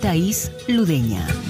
Thais Ludeña.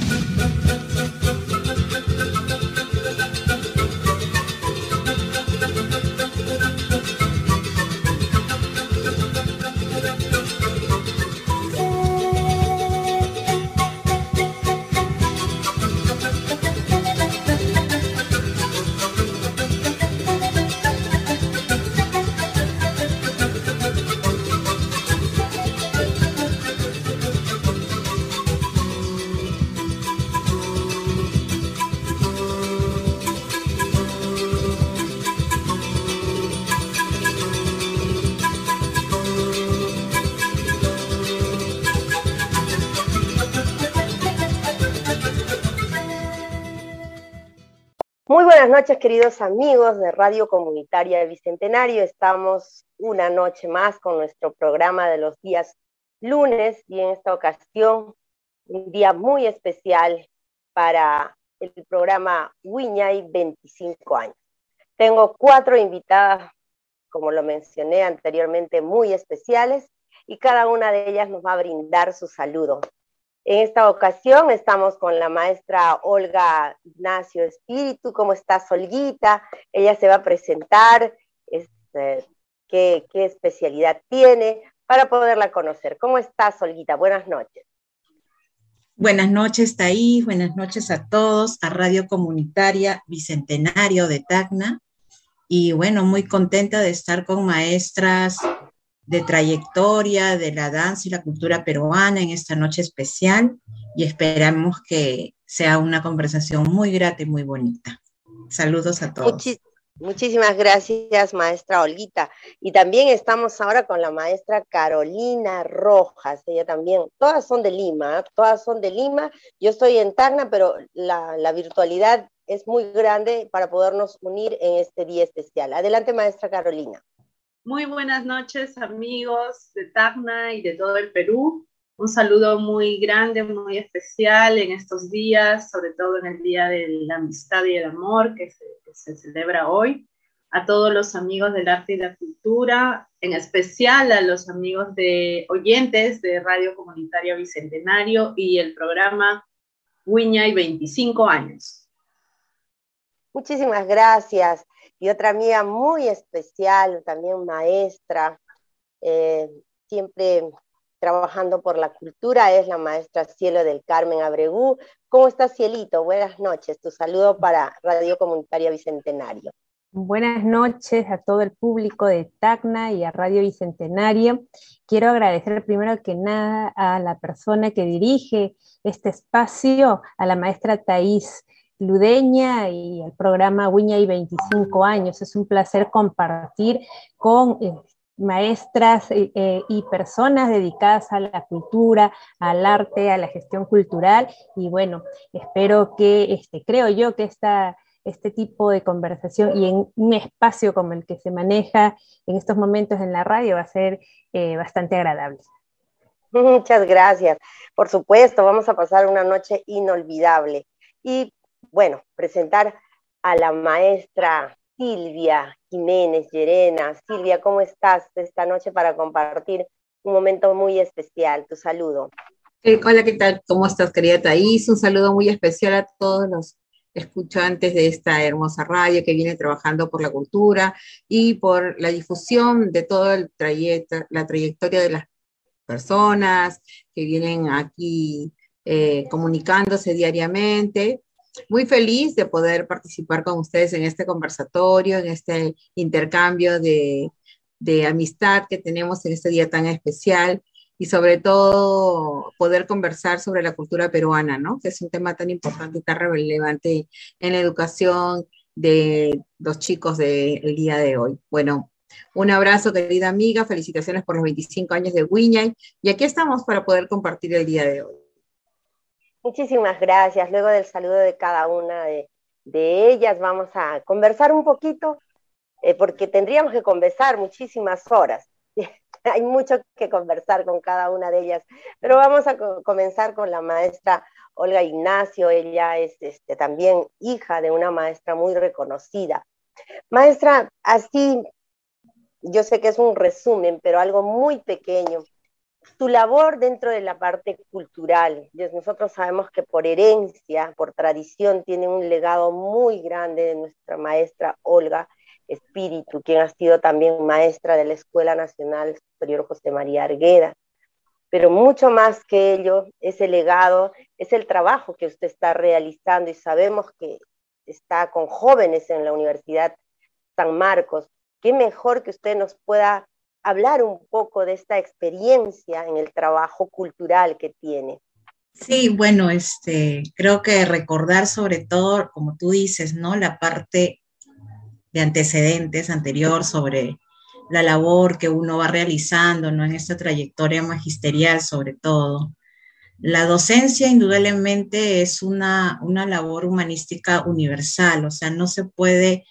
Noches, queridos amigos de Radio Comunitaria Bicentenario. Estamos una noche más con nuestro programa de los días lunes y en esta ocasión un día muy especial para el programa Wiñay 25 años. Tengo cuatro invitadas, como lo mencioné anteriormente, muy especiales y cada una de ellas nos va a brindar su saludo. En esta ocasión estamos con la maestra Olga Ignacio Espíritu. ¿Cómo estás, Olguita? Ella se va a presentar, este, qué, especialidad tiene, para poderla conocer. ¿Cómo estás, Olguita? Buenas noches. Buenas noches, Taí. Buenas noches a todos, a Radio Comunitaria Bicentenario de Tacna. Y bueno, muy contenta de estar con maestras de trayectoria de la danza y la cultura peruana en esta noche especial y esperamos que sea una conversación muy grata y muy bonita. Saludos a todos. muchísimas gracias, maestra Olguita. Y también estamos ahora con la maestra Carolina Rojas, ella también, todas son de Lima, todas son de Lima. Yo estoy en Tacna, pero la, la virtualidad es muy grande para podernos unir en este día especial. Adelante, maestra Carolina. Muy buenas noches amigos de Tacna y de todo el Perú. Un saludo muy grande, muy especial en estos días, sobre todo en el Día de la Amistad y el Amor que se, celebra hoy. A todos los amigos del arte y la cultura, en especial a los amigos de oyentes de Radio Comunitaria Bicentenario y el programa Wiña y 25 años. Muchísimas gracias y otra amiga muy especial, también maestra, eh, siempre trabajando por la cultura, es la maestra Cielo del Carmen Abregú. ¿Cómo estás, Cielito? Buenas noches. Tu saludo para Radio Comunitaria Bicentenario. Buenas noches a todo el público de Tacna y a Radio Bicentenario. Quiero agradecer primero que nada a la persona que dirige este espacio, a la maestra Thais Ludeña y el programa Wiña y 25 años. Es un placer compartir con eh, maestras eh, eh, y personas dedicadas a la cultura, al arte, a la gestión cultural. Y bueno, espero que, este, creo yo que esta, este tipo de conversación y en un espacio como el que se maneja en estos momentos en la radio va a ser bastante agradable. Muchas gracias. Por supuesto, vamos a pasar una noche inolvidable. Y bueno, presentar a la maestra Silvia Jiménez Llerena. Silvia, ¿cómo estás esta noche para compartir un momento muy especial? Tu saludo. Eh, hola, ¿qué tal? ¿Cómo estás, querida Thais? Un saludo muy especial a todos los escuchantes de esta hermosa radio que viene trabajando por la cultura y por la difusión de toda la trayectoria de las personas que vienen aquí eh, comunicándose diariamente muy feliz de poder participar con ustedes en este conversatorio, en este intercambio de, amistad que tenemos en este día tan especial y sobre todo poder conversar sobre la cultura peruana, ¿no? Que es un tema tan importante y tan relevante en la educación de los chicos del día de hoy. Bueno, un abrazo, querida amiga, felicitaciones por los 25 años de Wiñay y aquí estamos para poder compartir el día de hoy. Muchísimas gracias. Luego del saludo de cada una de, ellas, vamos a conversar un poquito, eh, porque tendríamos que conversar muchísimas horas. Hay mucho que conversar con cada una de ellas, pero vamos a comenzar con la maestra Olga Ignacio. Ella es este, también hija de una maestra muy reconocida. Maestra, así, yo sé que es un resumen, pero algo muy pequeño tu labor dentro de la parte cultural. Nosotros sabemos que por herencia, por tradición, tiene un legado muy grande de nuestra maestra Olga Espíritu, quien ha sido también maestra de la Escuela Nacional Superior José María Argueda. Pero mucho más que ello, ese legado es el trabajo que usted está realizando y sabemos que está con jóvenes en la Universidad San Marcos. Qué mejor que usted nos pueda hablar un poco de esta experiencia en el trabajo cultural que tiene. Sí, bueno, este, creo que recordar sobre todo, como tú dices, ¿no? La parte de antecedentes anterior sobre la labor que uno va realizando, ¿no? En esta trayectoria magisterial sobre todo. La docencia indudablemente es una, una labor humanística universal, o sea, no se puede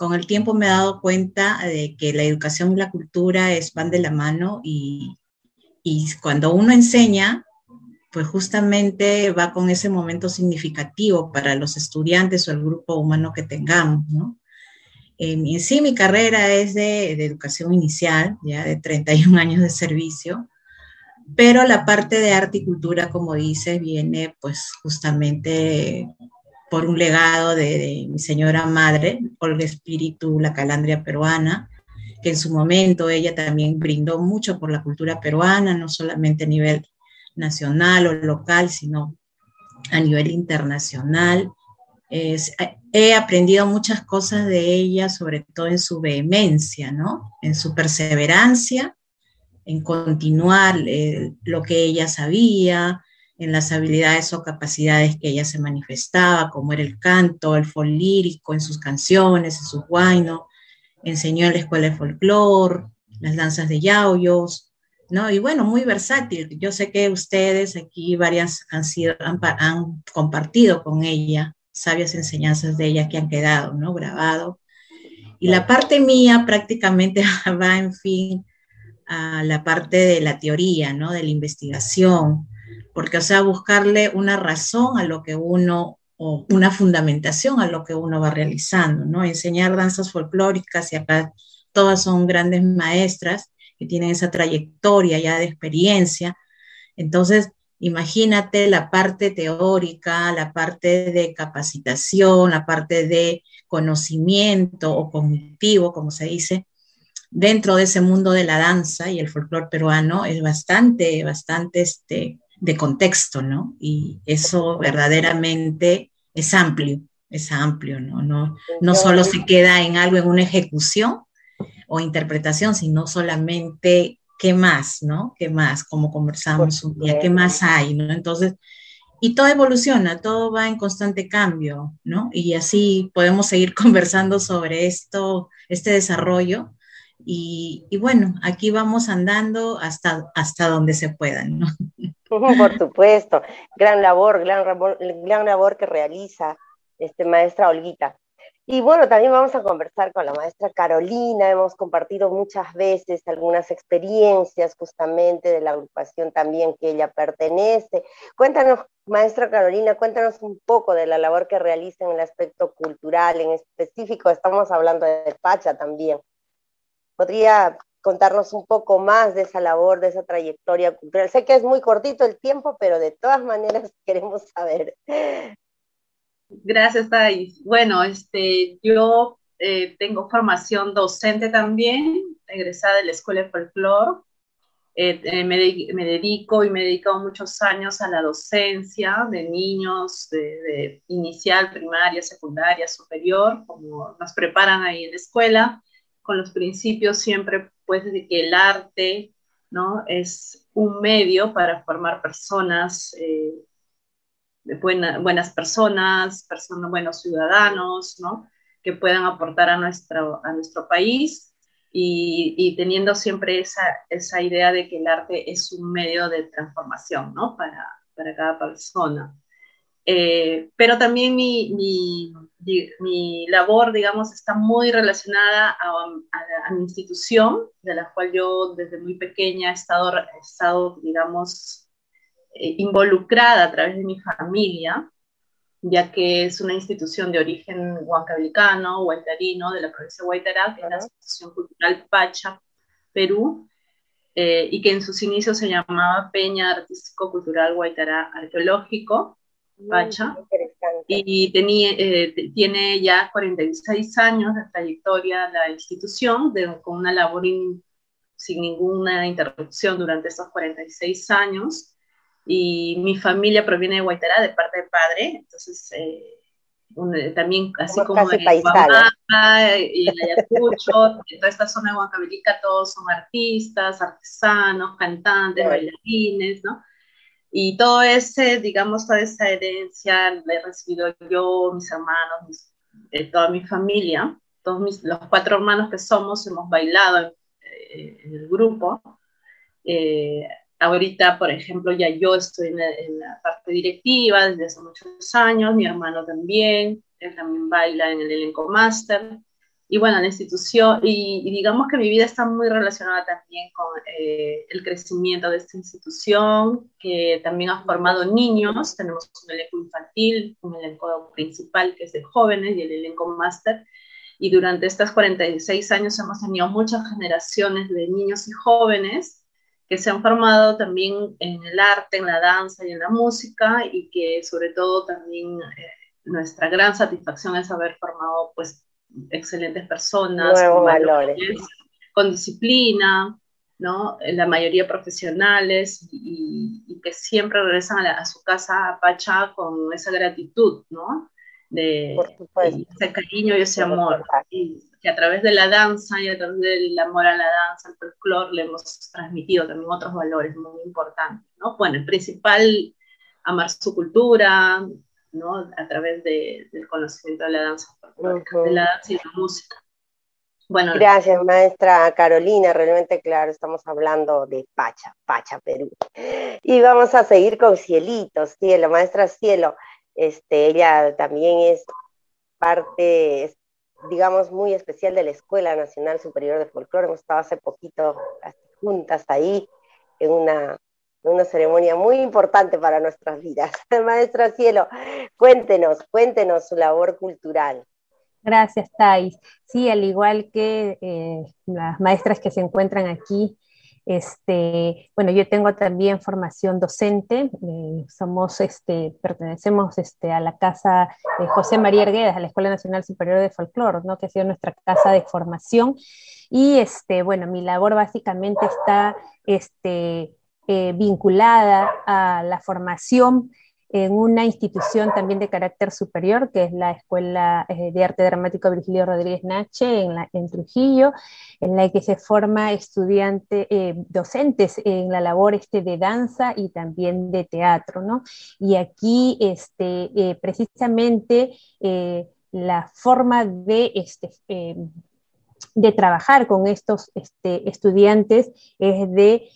con el tiempo me he dado cuenta de que la educación y la cultura es, van de la mano y, cuando uno enseña, pues justamente va con ese momento significativo para los estudiantes o el grupo humano que tengamos, ¿no? En, sí, mi carrera es de, educación inicial, ya de 31 años de servicio, pero la parte de arte y cultura, como dice, viene pues justamente por un legado de, mi señora madre, Olga Espíritu, la calandria peruana, que en su momento ella también brindó mucho por la cultura peruana, no solamente a nivel nacional o local, sino a nivel internacional. he aprendido muchas cosas de ella, sobre todo en su vehemencia, ¿no? En su perseverancia, en continuar eh, lo que ella sabía, en las habilidades o capacidades que ella se manifestaba, como era el canto, el fol lírico, en sus canciones, en sus guainos, enseñó en la escuela de folclore, las danzas de yauyos, ¿no? Y bueno, muy versátil. Yo sé que ustedes aquí varias han, sido, han, han compartido con ella sabias enseñanzas de ella que han quedado, ¿no? Grabado. Y la parte mía prácticamente va, en fin, a la parte de la teoría, ¿no? De la investigación, porque, o sea, buscarle una razón a lo que uno, o una fundamentación a lo que uno va realizando, ¿no? Enseñar danzas folclóricas y acá todas son grandes maestras que tienen esa trayectoria ya de experiencia. Entonces, imagínate la parte teórica, la parte de capacitación, la parte de conocimiento o cognitivo, como se dice, dentro de ese mundo de la danza y el folclore peruano es bastante, bastante este, de contexto, ¿no? Y eso verdaderamente es amplio, es amplio, ¿no? No, no solo se queda en algo, en una ejecución o interpretación, sino solamente qué más, ¿no? ¿Qué más? Como conversamos un día, ¿qué más hay, ¿no? Entonces, y todo evoluciona, todo va en constante cambio, ¿no? Y así podemos seguir conversando sobre esto, este desarrollo. Y, bueno, aquí vamos andando hasta, hasta donde se pueda, ¿no? Por supuesto, gran labor, gran gran labor que realiza este, maestra Olguita. Y bueno, también vamos a conversar con la maestra Carolina, hemos compartido muchas veces algunas experiencias justamente de la agrupación también que ella pertenece. Cuéntanos, maestra Carolina, cuéntanos un poco de la labor que realiza en el aspecto cultural, en específico estamos hablando de Pacha también. ¿Podría contarnos un poco más de esa labor, de esa trayectoria cultural. Sé que es muy cortito el tiempo, pero de todas maneras queremos saber. Gracias, Thais. Bueno, este, yo eh, tengo formación docente también, egresada de la Escuela de Folklore. Eh, eh, me, dedico y me he dedicado muchos años a la docencia de niños de, de inicial, primaria, secundaria, superior, como nos preparan ahí en la escuela con los principios siempre pues de que el arte ¿no? es un medio para formar personas, eh, buenas personas, personas, buenos ciudadanos, ¿no? que puedan aportar a nuestro, a nuestro país y, teniendo siempre esa, esa, idea de que el arte es un medio de transformación ¿no? para, para cada persona. Eh, pero también mi, mi, mi, labor, digamos, está muy relacionada a, mi institución, de la cual yo desde muy pequeña he estado, he estado digamos, eh, involucrada a través de mi familia, ya que es una institución de origen huancablicano, huaytarino, de la provincia de Huaytará, que es la Asociación Cultural Pacha, Perú, eh, y que en sus inicios se llamaba Peña Artístico Cultural Guaitará Arqueológico, Pacha, y tenía, eh, tiene ya 46 años de trayectoria la institución, con una labor sin ninguna interrupción durante esos 46 años, y mi familia proviene de Guaitará de parte de padre, entonces... Eh, también así como, en Huamanga y en Ayacucho, en toda esta zona de Huancavelica todos son artistas, artesanos, cantantes, bailarines, ¿no? Y todo ese, digamos, toda esa herencia la he recibido yo, mis hermanos, toda mi familia, todos mis, los cuatro hermanos que somos hemos bailado en, eh, el grupo. Eh, Ahorita, por ejemplo, ya yo estoy en la, parte directiva desde hace muchos años, mi hermano también, él también baila en el elenco máster. Y bueno, la institución, y, digamos que mi vida está muy relacionada también con eh, el crecimiento de esta institución, que también ha formado niños. Tenemos un elenco infantil, un elenco principal que es de jóvenes y el elenco máster. Y durante estos 46 años hemos tenido muchas generaciones de niños y jóvenes que se han formado también en el arte, en la danza y en la música y que sobre todo también eh, nuestra gran satisfacción es haber formado pues excelentes personas con valores, con disciplina, ¿no? La mayoría profesionales y, que siempre regresan a, su casa a Pacha con esa gratitud, ¿no? De, ese cariño y ese amor. Y, que a través de la danza y a través del amor a la danza, al folclore, le hemos transmitido también otros valores muy importantes, ¿no? Bueno, el principal, amar su cultura, ¿no? A través de, del conocimiento de la danza de la danza y la música. Bueno, Gracias, maestra Carolina. Realmente, claro, estamos hablando de Pacha, Pacha, Perú. Y vamos a seguir con Cielito, Cielo, maestra Cielo. Este, ella también es parte, digamos, muy especial de la Escuela Nacional Superior de Folclore. Hemos estado hace poquito juntas ahí en una, una ceremonia muy importante para nuestras vidas. Maestra Cielo, cuéntenos, cuéntenos su labor cultural. Gracias, Thais. Sí, al igual que eh, las maestras que se encuentran aquí, este, bueno, yo tengo también formación docente, eh, somos, este, pertenecemos este, a la casa de José María Arguedas, a la Escuela Nacional Superior de Folclore, ¿no? que ha sido nuestra casa de formación. Y este, bueno, mi labor básicamente está este, eh, vinculada a la formación en una institución también de carácter superior, que es la Escuela eh, de Arte Dramático Virgilio Rodríguez Nache en, Trujillo, en la que se forma estudiantes, eh, docentes en la labor este, de danza y también de teatro, ¿no? Y aquí, este, precisamente, la forma de, este, de trabajar con estos este, estudiantes es de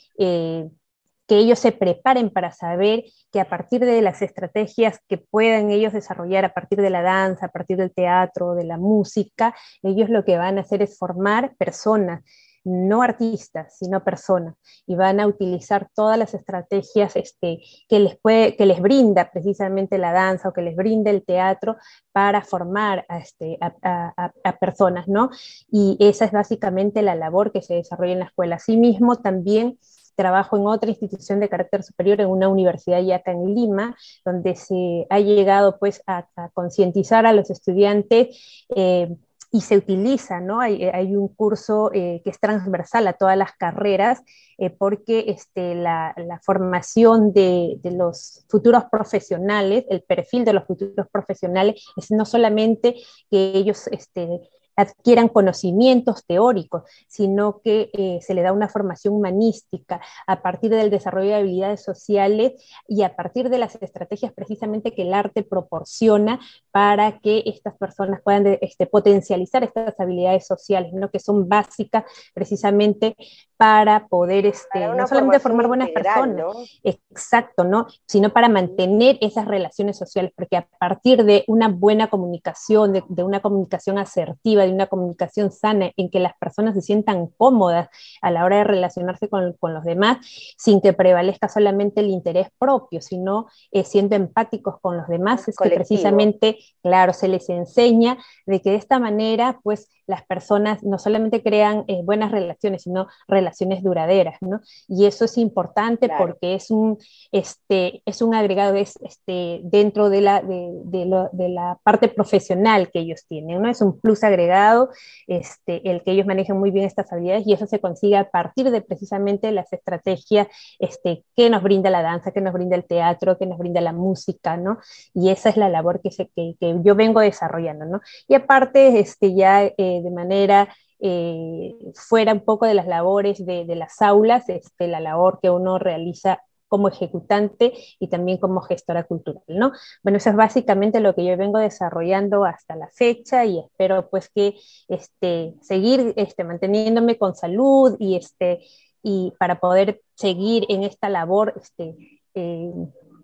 que ellos se preparen para saber que a partir de las estrategias que puedan ellos desarrollar, a partir de la danza, a partir del teatro, de la música, ellos lo que van a hacer es formar personas, no artistas, sino personas, y van a utilizar todas las estrategias este, que, les puede, que les brinda precisamente la danza o que les brinda el teatro para formar a, este, a, personas, ¿no? Y esa es básicamente la labor que se desarrolla en la escuela. Asimismo, también trabajo en otra institución de carácter superior, en una universidad ya acá en Lima, donde se ha llegado pues a, concientizar a los estudiantes eh, y se utiliza, ¿no? Hay, un curso eh, que es transversal a todas las carreras, eh, porque este, la, formación de, los futuros profesionales, el perfil de los futuros profesionales, es no solamente que ellos este, adquieran conocimientos teóricos, sino que eh, se le da una formación humanística a partir del desarrollo de habilidades sociales y a partir de las estrategias precisamente que el arte proporciona para que estas personas puedan este, potencializar estas habilidades sociales, ¿no? que son básicas precisamente para poder este, no solamente formar buenas personas, exacto, ¿no? sino para mantener esas relaciones sociales, porque a partir de una buena comunicación, de, de una comunicación asertiva, de una comunicación sana, en que las personas se sientan cómodas a la hora de relacionarse con, con los demás, sin que prevalezca solamente el interés propio, sino eh, siendo empáticos con los demás, es que precisamente, claro, se les enseña de que de esta manera, pues las personas no solamente crean eh, buenas relaciones, sino relaciones duraderas, ¿no? Y eso es importante porque es un, este, es un agregado es, este, dentro de la, de, de, lo, de, la parte profesional que ellos tienen, ¿no? Es un plus agregado este, el que ellos manejen muy bien estas habilidades y eso se consigue a partir de precisamente las estrategias este, que nos brinda la danza, que nos brinda el teatro, que nos brinda la música, ¿no? Y esa es la labor que, se, que, que yo vengo desarrollando, ¿no? Y aparte, este, ya... Eh, de manera eh, fuera un poco de las labores de, las aulas, este, la labor que uno realiza como ejecutante y también como gestora cultural, ¿no? Bueno, eso es básicamente lo que yo vengo desarrollando hasta la fecha y espero pues que este, seguir este, manteniéndome con salud y, este, y para poder seguir en esta labor este, eh,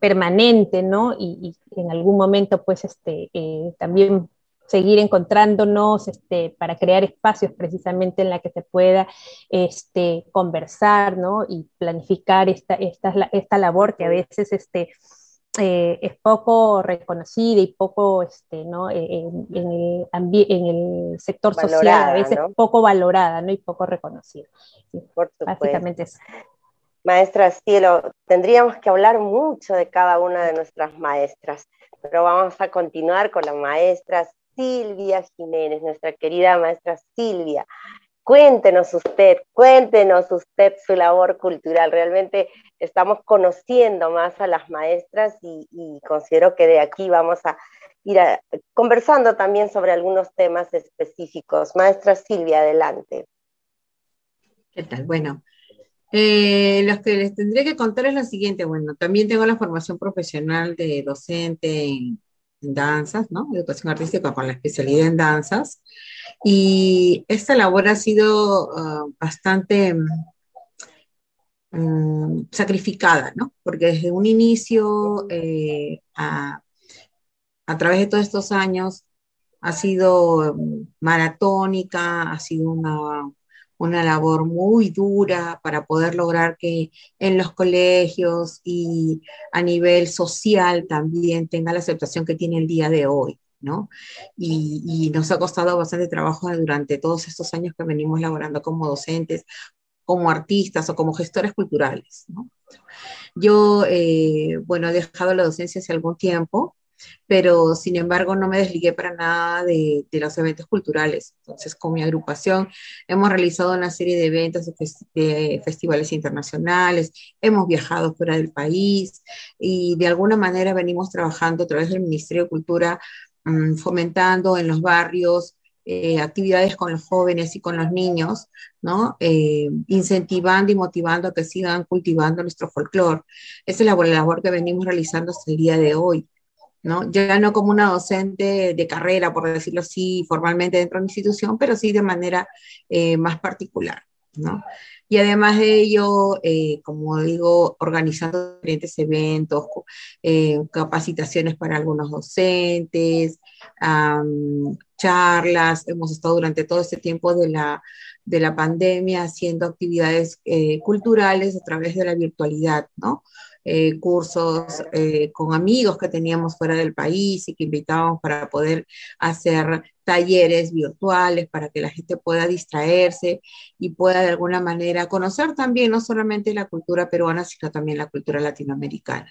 permanente, ¿no? Y, en algún momento pues este, eh, también seguir encontrándonos este, para crear espacios precisamente en la que se pueda este, conversar ¿no? y planificar esta, esta, esta labor que a veces este, eh, es poco reconocida y poco este, ¿no? En, el en, el sector social, a veces poco valorada ¿no? y poco reconocida. Básicamente eso. Maestra Cielo, tendríamos que hablar mucho de cada una de nuestras maestras, pero vamos a continuar con las maestras Silvia Jiménez, nuestra querida maestra Silvia. Cuéntenos usted, cuéntenos usted su labor cultural. Realmente estamos conociendo más a las maestras y, considero que de aquí vamos a ir conversando también sobre algunos temas específicos. Maestra Silvia, adelante. ¿Qué tal? Bueno, eh, que les tendría que contar es lo siguiente. Bueno, también tengo la formación profesional de docente en en danzas, ¿no? Educación artística con la especialidad en danzas. Y esta labor ha sido ah, bastante mm, sacrificada, ¿no? Porque desde un inicio, eh, a, a, través de todos estos años, ha sido mm, maratónica, ha sido una una labor muy dura para poder lograr que en los colegios y a nivel social también tenga la aceptación que tiene el día de hoy. ¿no? Y, nos ha costado bastante trabajo durante todos estos años que venimos laborando como docentes, como artistas o como gestores culturales. Yo, eh, bueno, he dejado la docencia hace algún tiempo, pero sin embargo no me desligué para nada de, los eventos culturales. Entonces, con mi agrupación hemos realizado una serie de eventos, de, festivales internacionales, hemos viajado fuera del país y de alguna manera venimos trabajando a través del Ministerio de Cultura, mm, fomentando en los barrios eh, actividades con los jóvenes y con los niños, ¿no? Eh, incentivando y motivando a que sigan cultivando nuestro folclore. Esa es la labor que venimos realizando hasta el día de hoy. ¿No? Ya no como una docente de carrera, por decirlo así, formalmente dentro de mi institución, pero sí de manera eh, más particular, ¿no? Y además de ello, eh, como digo, organizando diferentes eventos, eh, capacitaciones para algunos docentes, charlas. Hemos estado durante todo este tiempo de la, de la pandemia haciendo actividades culturales a través de la virtualidad, ¿no? Eh, cursos eh, con amigos que teníamos fuera del país y que invitábamos para poder hacer talleres virtuales para que la gente pueda distraerse y pueda de alguna manera conocer también no solamente la cultura peruana, sino también la cultura latinoamericana.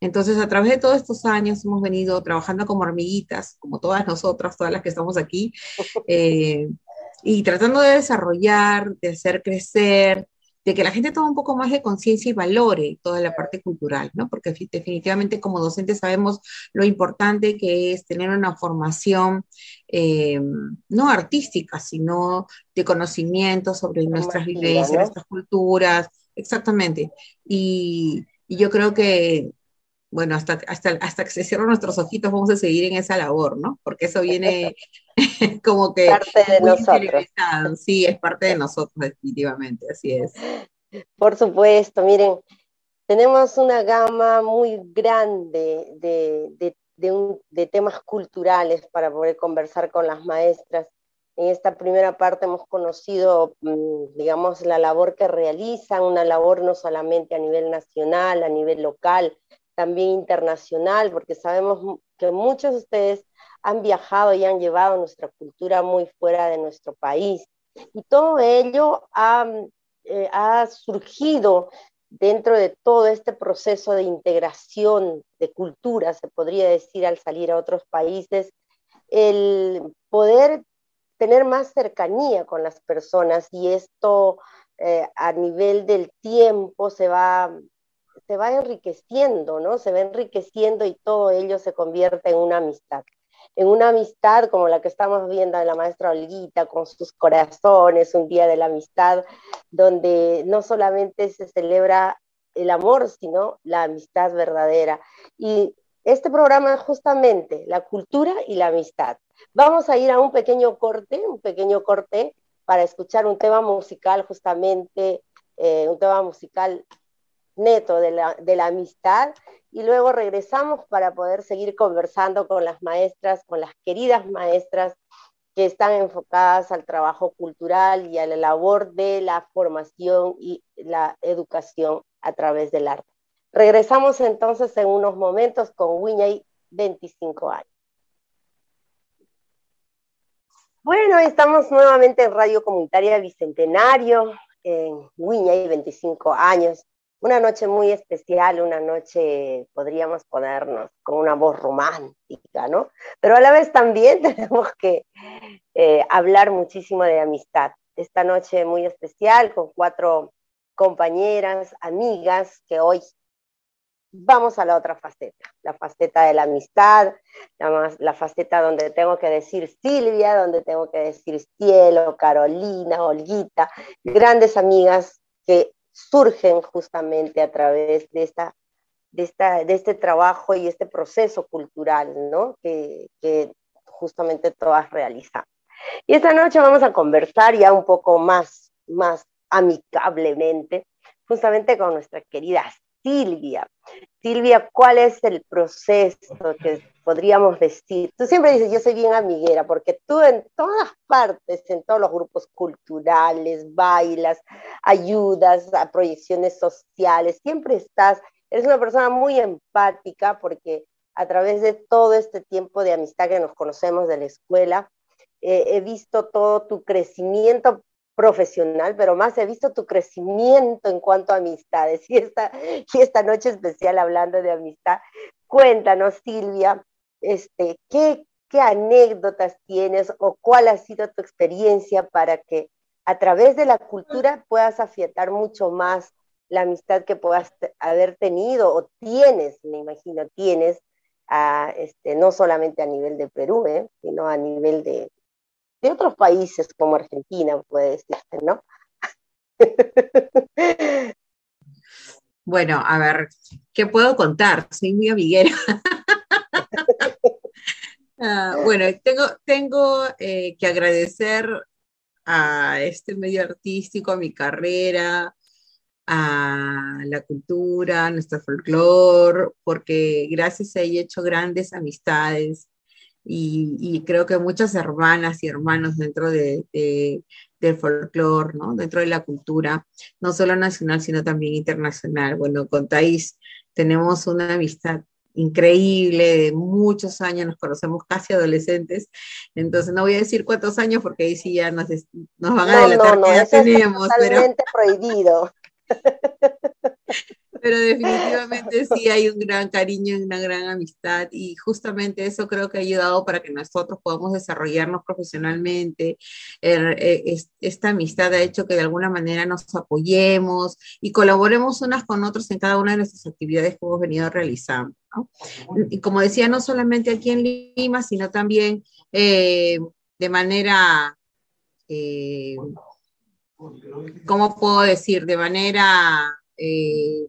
Entonces, a través de todos estos años hemos venido trabajando como hormiguitas, como todas nosotras, todas las que estamos aquí, eh, y tratando de desarrollar, de hacer crecer de que la gente tome un poco más de conciencia y valore toda la parte cultural, ¿no? Porque definitivamente como docentes sabemos lo importante que es tener una formación eh, no artística, sino de conocimiento sobre nuestras vivencias, nuestras culturas, exactamente. Y, y yo creo que bueno, hasta, hasta, hasta que se cierren nuestros ojitos vamos a seguir en esa labor, ¿no? Porque eso viene como que... Parte de nosotros. Sí, es parte de nosotros, definitivamente, así es. Por supuesto, miren, tenemos una gama muy grande de, de, de, de temas culturales para poder conversar con las maestras. En esta primera parte hemos conocido, mm, digamos, la labor que realizan, una labor no solamente a nivel nacional, a nivel local, también internacional, porque sabemos que muchos de ustedes han viajado y han llevado nuestra cultura muy fuera de nuestro país. Y todo ello ha, eh, ha surgido dentro de todo este proceso de integración de cultura, se podría decir, al salir a otros países, el poder tener más cercanía con las personas y esto eh, a nivel del tiempo se va se va enriqueciendo, ¿no? Se va enriqueciendo y todo ello se convierte en una amistad. En una amistad como la que estamos viendo de la maestra Olguita con sus corazones, un día de la amistad, donde no solamente se celebra el amor, sino la amistad verdadera. Y este programa es justamente la cultura y la amistad. Vamos a ir a un pequeño corte, un pequeño corte para escuchar un tema musical justamente, eh, un tema musical neto de la, amistad y luego regresamos para poder seguir conversando con las maestras, con las queridas maestras que están enfocadas al trabajo cultural y a la labor de la formación y la educación a través del arte. Regresamos entonces en unos momentos con Wiñay, 25 años. Bueno, estamos nuevamente en Radio Comunitaria Bicentenario, en Wiñay, 25 años. Una noche muy especial, una noche, podríamos ponernos con una voz romántica, ¿no? Pero a la vez también tenemos que eh, hablar muchísimo de amistad. Esta noche muy especial con cuatro compañeras, amigas, que hoy vamos a la otra faceta, la faceta de la amistad, la, la, faceta donde tengo que decir Silvia, donde tengo que decir Cielo, Carolina, Olguita, grandes amigas que surgen justamente a través de, esta, de, esta, de este trabajo y este proceso cultural ¿no? que, justamente todas realizan. Y esta noche vamos a conversar ya un poco más, más amicablemente, justamente con nuestra querida Silvia. Silvia, ¿cuál es el proceso que podríamos decir? Tú siempre dices, yo soy bien amiguera, porque tú en todas partes, en todos los grupos culturales, bailas, ayudas a proyecciones sociales, siempre estás, eres una persona muy empática porque a través de todo este tiempo de amistad que nos conocemos de la escuela, eh, he visto todo tu crecimiento profesional, pero más he visto tu crecimiento en cuanto a amistades. Y esta, y esta noche especial hablando de amistad, cuéntanos, Silvia, este, ¿qué, ¿qué anécdotas tienes o cuál ha sido tu experiencia para que a través de la cultura puedas afiatar mucho más la amistad que puedas haber tenido o tienes, me imagino, tienes, a, este, no solamente a nivel de Perú, ¿eh? sino a nivel de, de otros países como Argentina, puede decirse, ¿no? Bueno, a ver, ¿qué puedo contar? Soy muy amiguera. Ah, bueno, tengo, tengo eh, que agradecer a este medio artístico, a mi carrera, a la cultura, a nuestro folclore, porque gracias a ella he hecho grandes amistades, y, creo que muchas hermanas y hermanos dentro de, del folclore, ¿no? dentro de la cultura, no solo nacional, sino también internacional. Bueno, con Thais tenemos una amistad increíble de muchos años, nos conocemos casi adolescentes, entonces no voy a decir cuántos años porque ahí sí ya nos, nos van a delatar no, no, ya tenemos. Es totalmente prohibido. pero definitivamente sí hay un gran cariño y una gran amistad y justamente eso creo que ha ayudado para que nosotros podamos desarrollarnos profesionalmente. Er, eh, esta amistad ha hecho que de alguna manera nos apoyemos y colaboremos unas con otros en cada una de nuestras actividades que hemos venido realizando. Y como decía, no solamente aquí en Lima, sino también eh, de manera... Eh, ¿cómo puedo decir? De manera eh,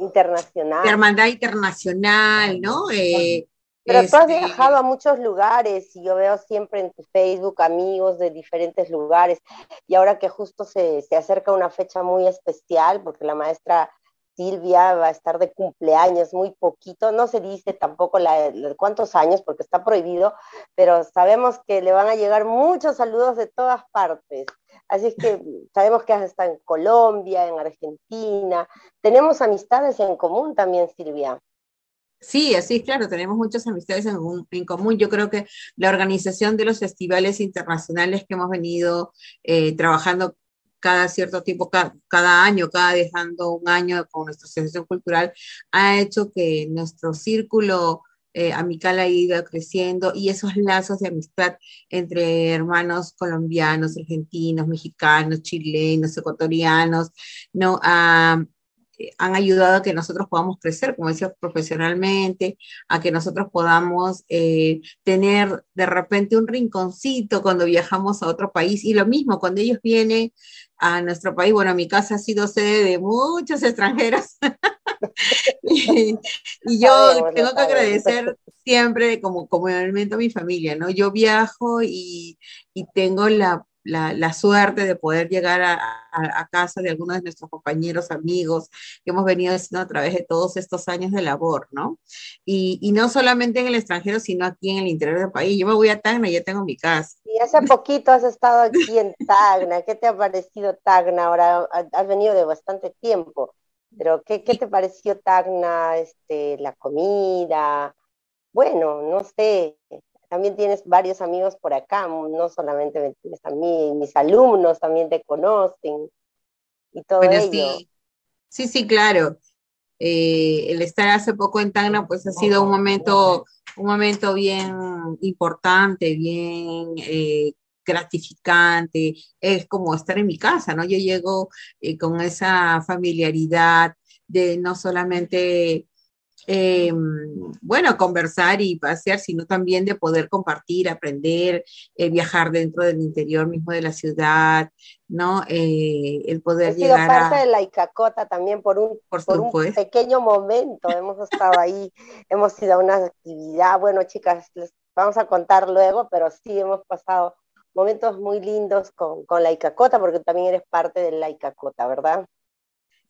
internacional. hermandad internacional, ¿no? Eh, pero tú has este, viajado a muchos lugares y yo veo siempre en tu Facebook amigos de diferentes lugares y ahora que justo se, se acerca una fecha muy especial porque la maestra Silvia va a estar de cumpleaños muy poquito, no se dice tampoco la, cuántos años porque está prohibido, pero sabemos que le van a llegar muchos saludos de todas partes. Así es que sabemos que has estado en Colombia, en Argentina. Tenemos amistades en común también, Silvia. Sí, así es, claro, tenemos muchas amistades en, en, común. Yo creo que la organización de los festivales internacionales que hemos venido eh, trabajando cada cierto tiempo, cada, cada, año, cada dejando un año con nuestra asociación cultural, ha hecho que nuestro círculo eh, amical ha ido creciendo y esos lazos de amistad entre hermanos colombianos, argentinos, mexicanos, chilenos, ecuatorianos, ¿no? Ah, han ayudado a que nosotros podamos crecer, como decía, profesionalmente, a que nosotros podamos eh, tener de repente un rinconcito cuando viajamos a otro país. Y lo mismo, cuando ellos vienen a nuestro país, bueno, mi casa ha sido sede de muchos extranjeros. y, yo tengo que agradecer siempre como, como elemento a mi familia, ¿no? Yo viajo y, y tengo la, la, la, suerte de poder llegar a, a, casa de algunos de nuestros compañeros, amigos, que hemos venido haciendo a través de todos estos años de labor, ¿no? Y, y, no solamente en el extranjero, sino aquí en el interior del país. Yo me voy a Tacna y ya tengo mi casa. Y hace poquito has estado aquí en Tacna. ¿Qué te ha parecido Tacna? Ahora has venido de bastante tiempo. Pero, ¿qué, qué te pareció Tacna? Este, la comida. Bueno, no sé. También tienes varios amigos por acá, no solamente me tienes a mí, mis alumnos también te conocen y todo ello. Sí. sí, sí, claro. Eh, el estar hace poco en Tacna, pues ha sido un momento, un momento bien importante, bien eh, gratificante, es como estar en mi casa, ¿no? Yo llego eh, con esa familiaridad de no solamente, eh, bueno, conversar y pasear, sino también de poder compartir, aprender, eh, viajar dentro del interior mismo de la ciudad, ¿no? el poder He llegar parte de la Icacota también por un, por, un pequeño momento, hemos estado ahí, hemos ido a una actividad, bueno, chicas, les vamos a contar luego, pero sí hemos pasado momentos muy lindos con, con la Icacota, porque también eres parte de la Icacota, ¿verdad?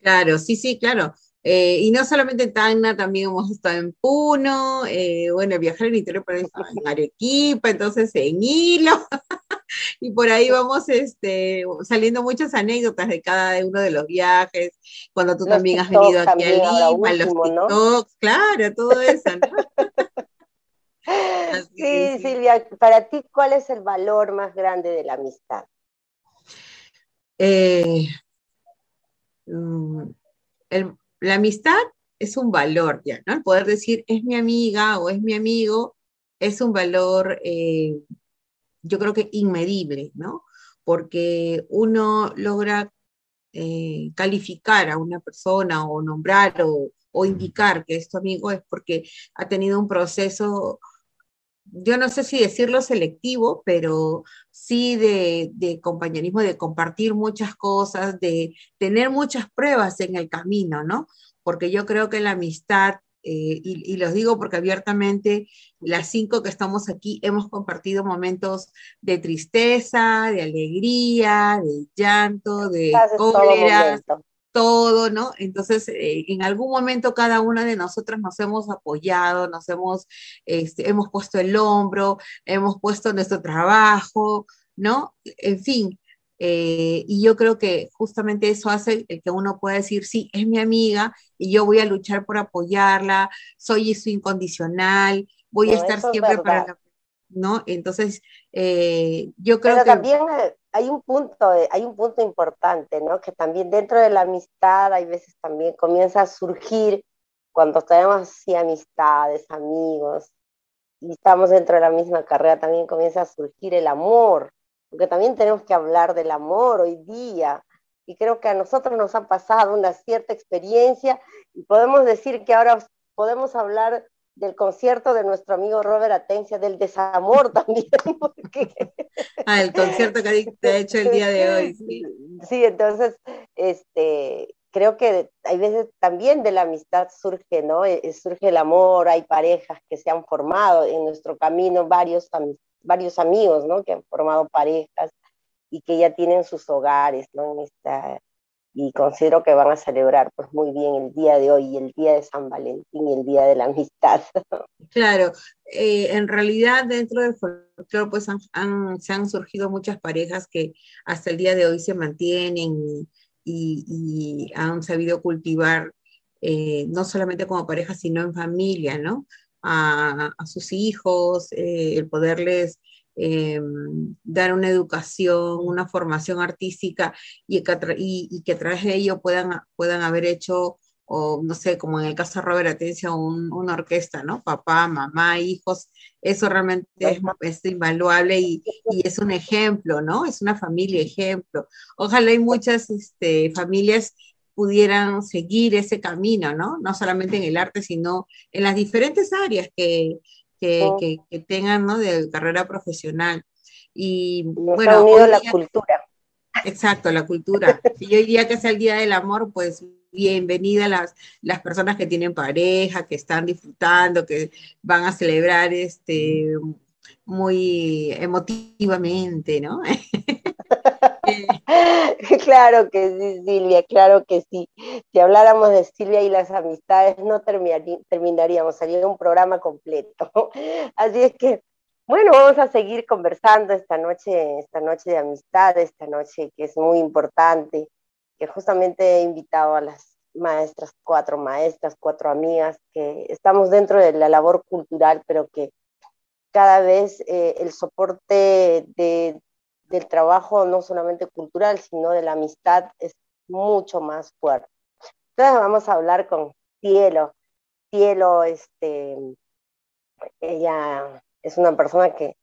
Claro, sí, sí, claro. Eh, y no solamente en Tacna, también hemos estado en Puno, eh, bueno, viajar en el interior, pero en Arequipa, entonces en Hilo, y por ahí vamos este, saliendo muchas anécdotas de cada uno de los viajes, cuando tú también has venido aquí a Lima, los TikToks, claro, todo eso, ¿no? sí, Silvia, para ti, ¿cuál es el valor más grande de la amistad? Eh, mm, la amistad es un valor ya, ¿no? El poder decir es mi amiga o es mi amigo es un valor, eh, yo creo que inmedible, ¿no? Porque uno logra eh, calificar a una persona o nombrar o, o indicar que es tu amigo es porque ha tenido un proceso yo no sé si decirlo selectivo, pero sí de, compañerismo, de compartir muchas cosas, de tener muchas pruebas en el camino, ¿no? Porque yo creo que la amistad, eh, y, los digo porque abiertamente, las cinco que estamos aquí hemos compartido momentos de tristeza, de alegría, de llanto, de cólera, todo, ¿no? Entonces, eh, en algún momento cada una de nosotras nos hemos apoyado, nos hemos, este, hemos puesto el hombro, hemos puesto nuestro trabajo, ¿no? En fin, eh, y yo creo que justamente eso hace que uno pueda decir, sí, es mi amiga y yo voy a luchar por apoyarla, soy su incondicional, voy a estar siempre para la ¿no? Entonces, eh, yo creo Pero que... también hay un punto, hay un punto importante, ¿no? Que también dentro de la amistad hay veces también comienza a surgir, cuando tenemos así amistades, amigos, y estamos dentro de la misma carrera, también comienza a surgir el amor, porque también tenemos que hablar del amor hoy día, y creo que a nosotros nos ha pasado una cierta experiencia, y podemos decir que ahora podemos hablar del concierto de nuestro amigo Robert Atencia, del desamor también. Ah, el concierto que ha hecho el día de hoy. Sí, sí entonces, este, creo que hay veces también de la amistad surge, ¿no? Eh, eh, surge el amor, hay parejas que se han formado en nuestro camino, varios, varios amigos, ¿no? Que han formado parejas y que ya tienen sus hogares, ¿no? En esta, y considero que van a celebrar pues muy bien el día de hoy, el día de San Valentín y el día de la amistad. Claro, eh, en realidad dentro del folclore pues han, se han surgido muchas parejas que hasta el día de hoy se mantienen y, han sabido cultivar eh, no solamente como pareja, sino en familia, ¿no? A, sus hijos, eh, el poderles Em, dar una educación, una formación artística y que, y, que a través de ello puedan, puedan haber hecho, o no sé, como en el caso de Robert Atencia, una orquesta, ¿no? Papá, mamá, hijos, eso realmente es, invaluable y, y, es un ejemplo, ¿no? Es una familia ejemplo. Ojalá hay muchas este, familias pudieran seguir ese camino, ¿no? No solamente en el arte, sino en las diferentes áreas que, que, que, tengan ¿no? de carrera profesional. Y bueno, unido la cultura. Exacto, la cultura. Y hoy día que es el Día del Amor, pues bienvenida las, las personas que tienen pareja, que están disfrutando, que van a celebrar este muy emotivamente, ¿no? claro que sí, Silvia, claro que sí. Si habláramos de Silvia y las amistades, no terminaríamos, sería un programa completo. Así es que, bueno, vamos a seguir conversando esta noche, esta noche de amistad, esta noche que es muy importante, que justamente he invitado a las maestras, cuatro maestras, cuatro amigas, que estamos dentro de la labor cultural, pero que cada vez eh, el soporte de, del trabajo no solamente cultural, sino de la amistad es mucho más fuerte. Entonces vamos a hablar con Cielo. Cielo, este, ella es una persona que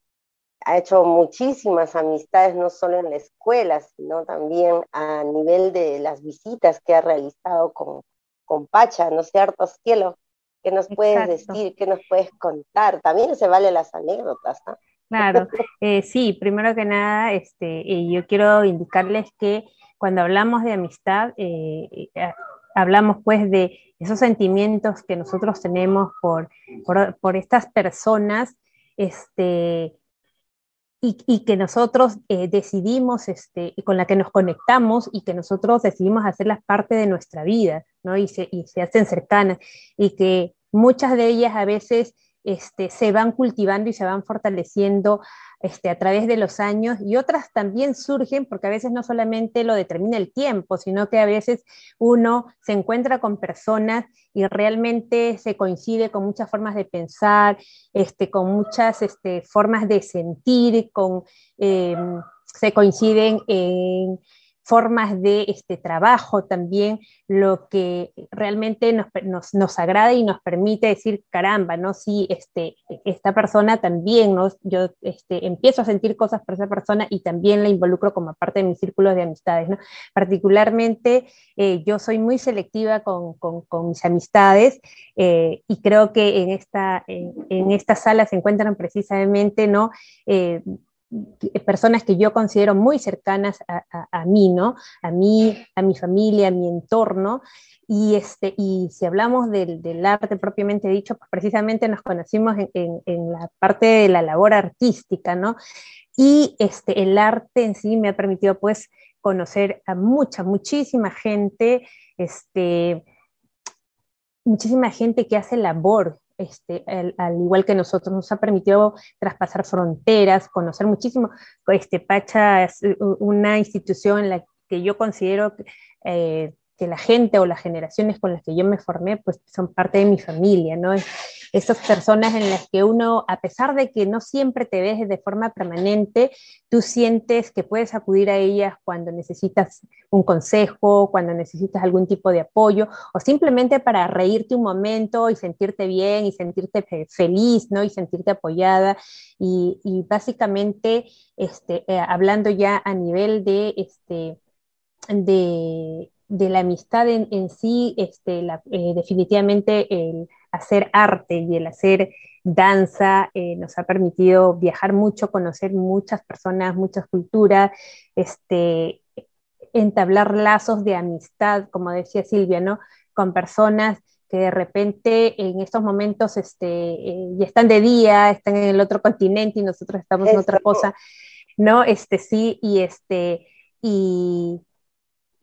ha hecho muchísimas amistades, no solo en la escuela, sino también a nivel de las visitas que ha realizado con, con Pacha, ¿no es cierto, Cielo? ¿Qué nos puedes decir? ¿Qué nos puedes contar? También se vale las anécdotas, ¿no? Claro, eh, sí, primero que nada, este, eh, yo quiero indicarles que cuando hablamos de amistad, eh, hablamos pues de esos sentimientos que nosotros tenemos por, por, estas personas, este, y, que nosotros decidimos, este, con la que nos conectamos y que nosotros decidimos hacerlas parte de nuestra vida, ¿no? Y se, y se hacen cercanas, y que muchas de ellas a veces este, se van cultivando y se van fortaleciendo este, a través de los años y otras también surgen porque a veces no solamente lo determina el tiempo, sino que a veces uno se encuentra con personas y realmente se coincide con muchas formas de pensar, este, con muchas formas de sentir, con, em, se coinciden en formas de este trabajo también, lo que realmente nos, nos, agrada y nos permite decir, caramba, ¿no? Si este, esta persona también, ¿no? Yo este, empiezo a sentir cosas por esa persona y también la involucro como parte de mis círculos de amistades, ¿no? Particularmente, eh, yo soy muy selectiva con, con, mis amistades eh, y creo que en esta, en, sala se encuentran precisamente, ¿no? Eh, personas que yo considero muy cercanas a, mí, ¿no? A mí, a mi familia, a mi entorno. Y, este, y si hablamos del, arte propiamente dicho, pues precisamente nos conocimos en, la parte de la labor artística, ¿no? Y este, el arte en sí me ha permitido pues conocer a mucha, muchísima gente, este, muchísima gente que hace labor este, al igual que nosotros, nos ha permitido traspasar fronteras, conocer muchísimo. Este, Pacha es una institución en la que yo considero eh, que la gente o las generaciones con las que yo me formé, pues son parte de mi familia, ¿no? Esas personas en las que uno, a pesar de que no siempre te ves de forma permanente, tú sientes que puedes acudir a ellas cuando necesitas un consejo, cuando necesitas algún tipo de apoyo, o simplemente para reírte un momento y sentirte bien y sentirte feliz, ¿no? Y sentirte apoyada. Y, básicamente, este, eh, hablando ya a nivel de, este, de de la amistad en, sí, este, eh, definitivamente el hacer arte y el hacer danza eh, nos ha permitido viajar mucho, conocer muchas personas, muchas culturas, este, entablar lazos de amistad, como decía Silvia, ¿no? Con personas que de repente en estos momentos este, eh, ya están de día, están en el otro continente y nosotros estamos en otra cosa, ¿no? Este, sí, y este, y,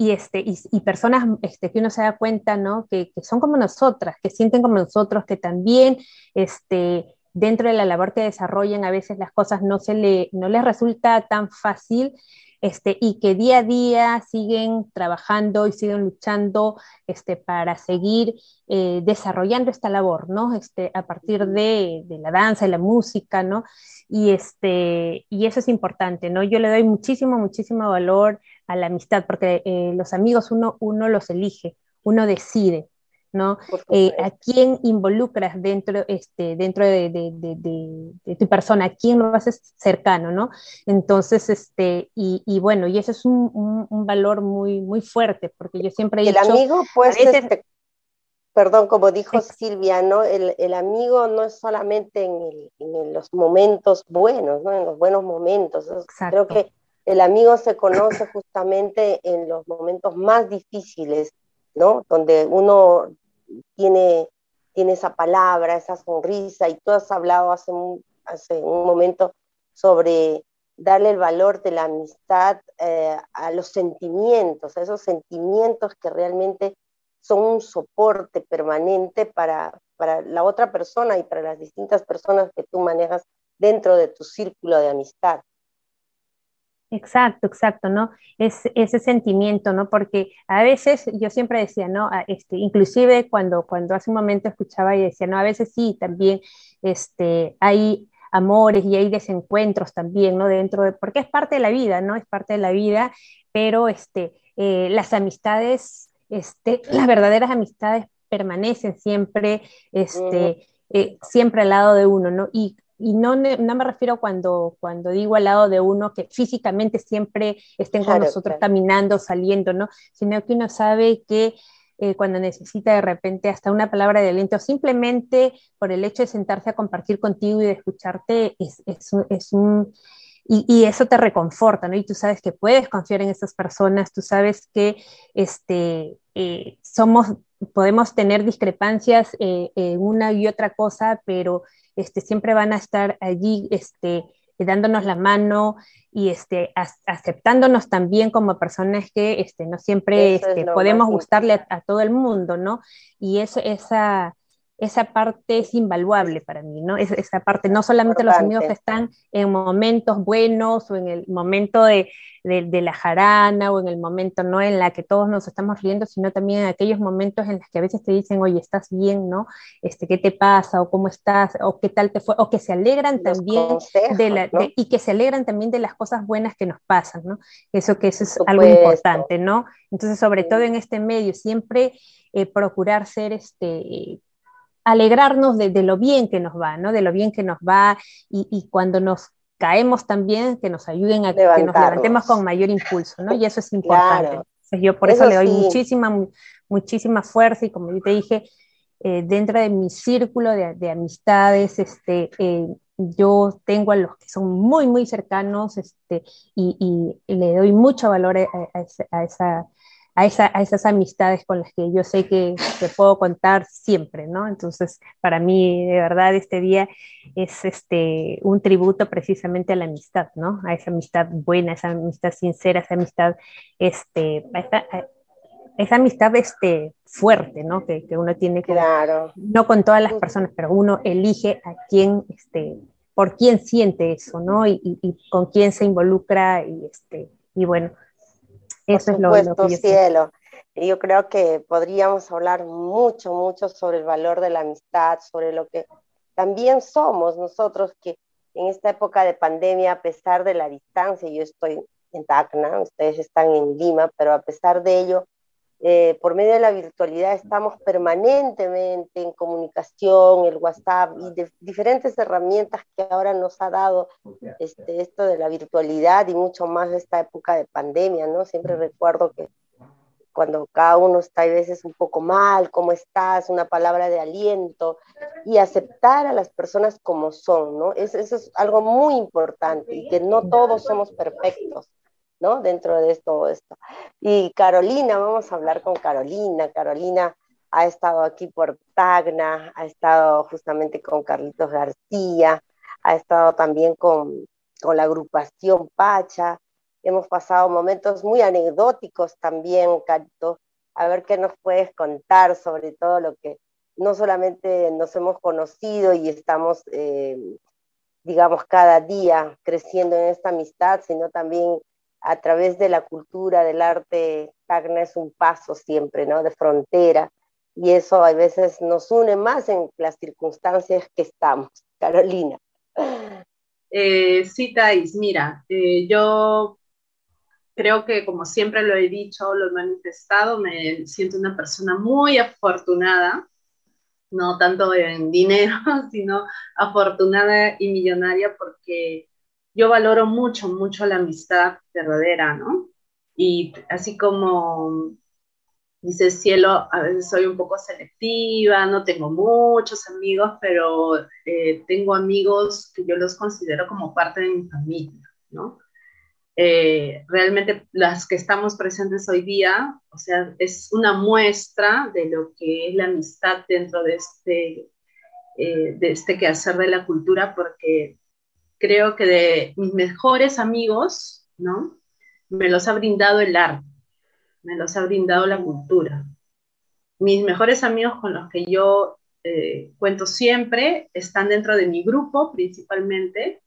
y, este, y, personas este, que uno se da cuenta, ¿no? Que, son como nosotras, que sienten como nosotros, que también este, dentro de la labor que desarrollan a veces las cosas no, se le, no les resulta tan fácil este, y que día a día siguen trabajando y siguen luchando este, para seguir eh, desarrollando esta labor, ¿no? Este, a partir de, de, la danza y la música, ¿no? Y, este, y eso es importante, ¿no? Yo le doy muchísimo, muchísimo valor a la amistad, porque eh, los amigos uno, uno los elige, uno decide, ¿no? Eh, ¿A quién involucras dentro, este, dentro de, de, tu persona? ¿A quién lo haces cercano, no? Entonces, este, y, y bueno, y eso es un, un, valor muy, muy fuerte, porque yo siempre he el dicho... El amigo, pues, este, perdón, como dijo Silvia, ¿no? El, el, amigo no es solamente en, el, en, los momentos buenos, ¿no? En los buenos momentos. Creo que el amigo se conoce justamente en los momentos más difíciles, ¿no? Donde uno tiene, tiene esa palabra, esa sonrisa, y tú has hablado hace un, hace un momento sobre darle el valor de la amistad eh, a los sentimientos, a esos sentimientos que realmente son un soporte permanente para, para la otra persona y para las distintas personas que tú manejas dentro de tu círculo de amistad. Exacto, exacto, ¿no? Es ese sentimiento, ¿no? Porque a veces yo siempre decía, ¿no? Este, inclusive cuando, cuando hace un momento escuchaba y decía, no, a veces sí, también este, hay amores y hay desencuentros también, ¿no? Dentro de, porque es parte de la vida, ¿no? Es parte de la vida, pero este, eh, las amistades, este, las verdaderas amistades permanecen siempre, este, eh, siempre al lado de uno, ¿no? Y y no, no, me refiero cuando, cuando digo al lado de uno que físicamente siempre estén con nosotros caminando, saliendo, ¿no? Sino que uno sabe que eh, cuando necesita de repente hasta una palabra de aliento, simplemente por el hecho de sentarse a compartir contigo y de escucharte, es, es, es un... Y, y, eso te reconforta, ¿no? Y tú sabes que puedes confiar en esas personas, tú sabes que este, eh, somos, podemos tener discrepancias eh, en una y otra cosa, pero este, siempre van a estar allí este, dándonos la mano y este, aceptándonos también como personas que este, no siempre este, podemos gustarle a, todo el mundo, ¿no? Y eso, esa, esa parte es invaluable para mí, ¿no? esa parte, no solamente los amigos que están en momentos buenos o en el momento de, de, la jarana o en el momento, ¿no? En la que todos nos estamos riendo, sino también en aquellos momentos en los que a veces te dicen, oye, ¿estás bien, no? Este, ¿Qué te pasa? ¿O cómo estás? ¿O qué tal te fue? O que se alegran también de la, y que se alegran también de las cosas buenas que nos pasan, ¿no? Eso que eso es algo importante, ¿no? Entonces, sobre todo en este medio, siempre eh, procurar ser este alegrarnos de, lo bien que nos va, ¿no? De lo bien que nos va y, cuando nos caemos también, que nos ayuden a que nos levantemos con mayor impulso, ¿no? Y eso es importante. yo por eso, le doy muchísima, muchísima fuerza y como yo te dije, eh, dentro de mi círculo de, amistades, este, eh, yo tengo a los que son muy, muy cercanos este, y, le doy mucho valor a esa a, esas amistades con las que yo sé que, que, puedo contar siempre, ¿no? Entonces, para mí, de verdad, este día es este, un tributo precisamente a la amistad, ¿no? A esa amistad buena, esa amistad sincera, esa amistad, este, esa, amistad este, fuerte, ¿no? Que, que uno tiene que, claro. no con todas las personas, pero uno elige a quién, este, por quién siente eso, ¿no? Y, y, y con quién se involucra y, este, y bueno, eso es lo, que cielo. Y yo creo que podríamos hablar mucho, mucho sobre el valor de la amistad, sobre lo que también somos nosotros que en esta época de pandemia, a pesar de la distancia, yo estoy en Tacna, ustedes están en Lima, pero a pesar de ello, eh, por medio de la virtualidad estamos permanentemente en comunicación, el WhatsApp y de diferentes herramientas que ahora nos ha dado este, esto de la virtualidad y mucho más esta época de pandemia, ¿no? Siempre recuerdo que cuando cada uno está a veces un poco mal, cómo estás, una palabra de aliento y aceptar a las personas como son, ¿no? Eso, eso es algo muy importante y que no todos somos perfectos. ¿No? Dentro de todo esto. Y Carolina, vamos a hablar con Carolina. Carolina ha estado aquí por Tagna, ha estado justamente con Carlitos García, ha estado también con, con la agrupación Pacha. Hemos pasado momentos muy anecdóticos también, Carito. A ver qué nos puedes contar sobre todo lo que no solamente nos hemos conocido y estamos, eh, digamos, cada día creciendo en esta amistad, sino también a través de la cultura, del arte, Tacna es un paso siempre, ¿no? De frontera. Y eso a veces nos une más en las circunstancias que estamos. Carolina. Eh, sí, Thais, mira, eh, yo creo que como siempre lo he dicho, lo he manifestado, me siento una persona muy afortunada, no tanto en dinero, sino afortunada y millonaria porque yo valoro mucho, mucho la amistad verdadera, ¿no? Y así como dice Cielo, a veces soy un poco selectiva, no tengo muchos amigos, pero eh, tengo amigos que yo los considero como parte de mi familia, ¿no? Eh, realmente las que estamos presentes hoy día, o sea, es una muestra de lo que es la amistad dentro de este, eh, de este quehacer de la cultura, porque creo que de mis mejores amigos, ¿no? Me los ha brindado el arte, me los ha brindado la cultura. Mis mejores amigos con los que yo eh, cuento siempre están dentro de mi grupo principalmente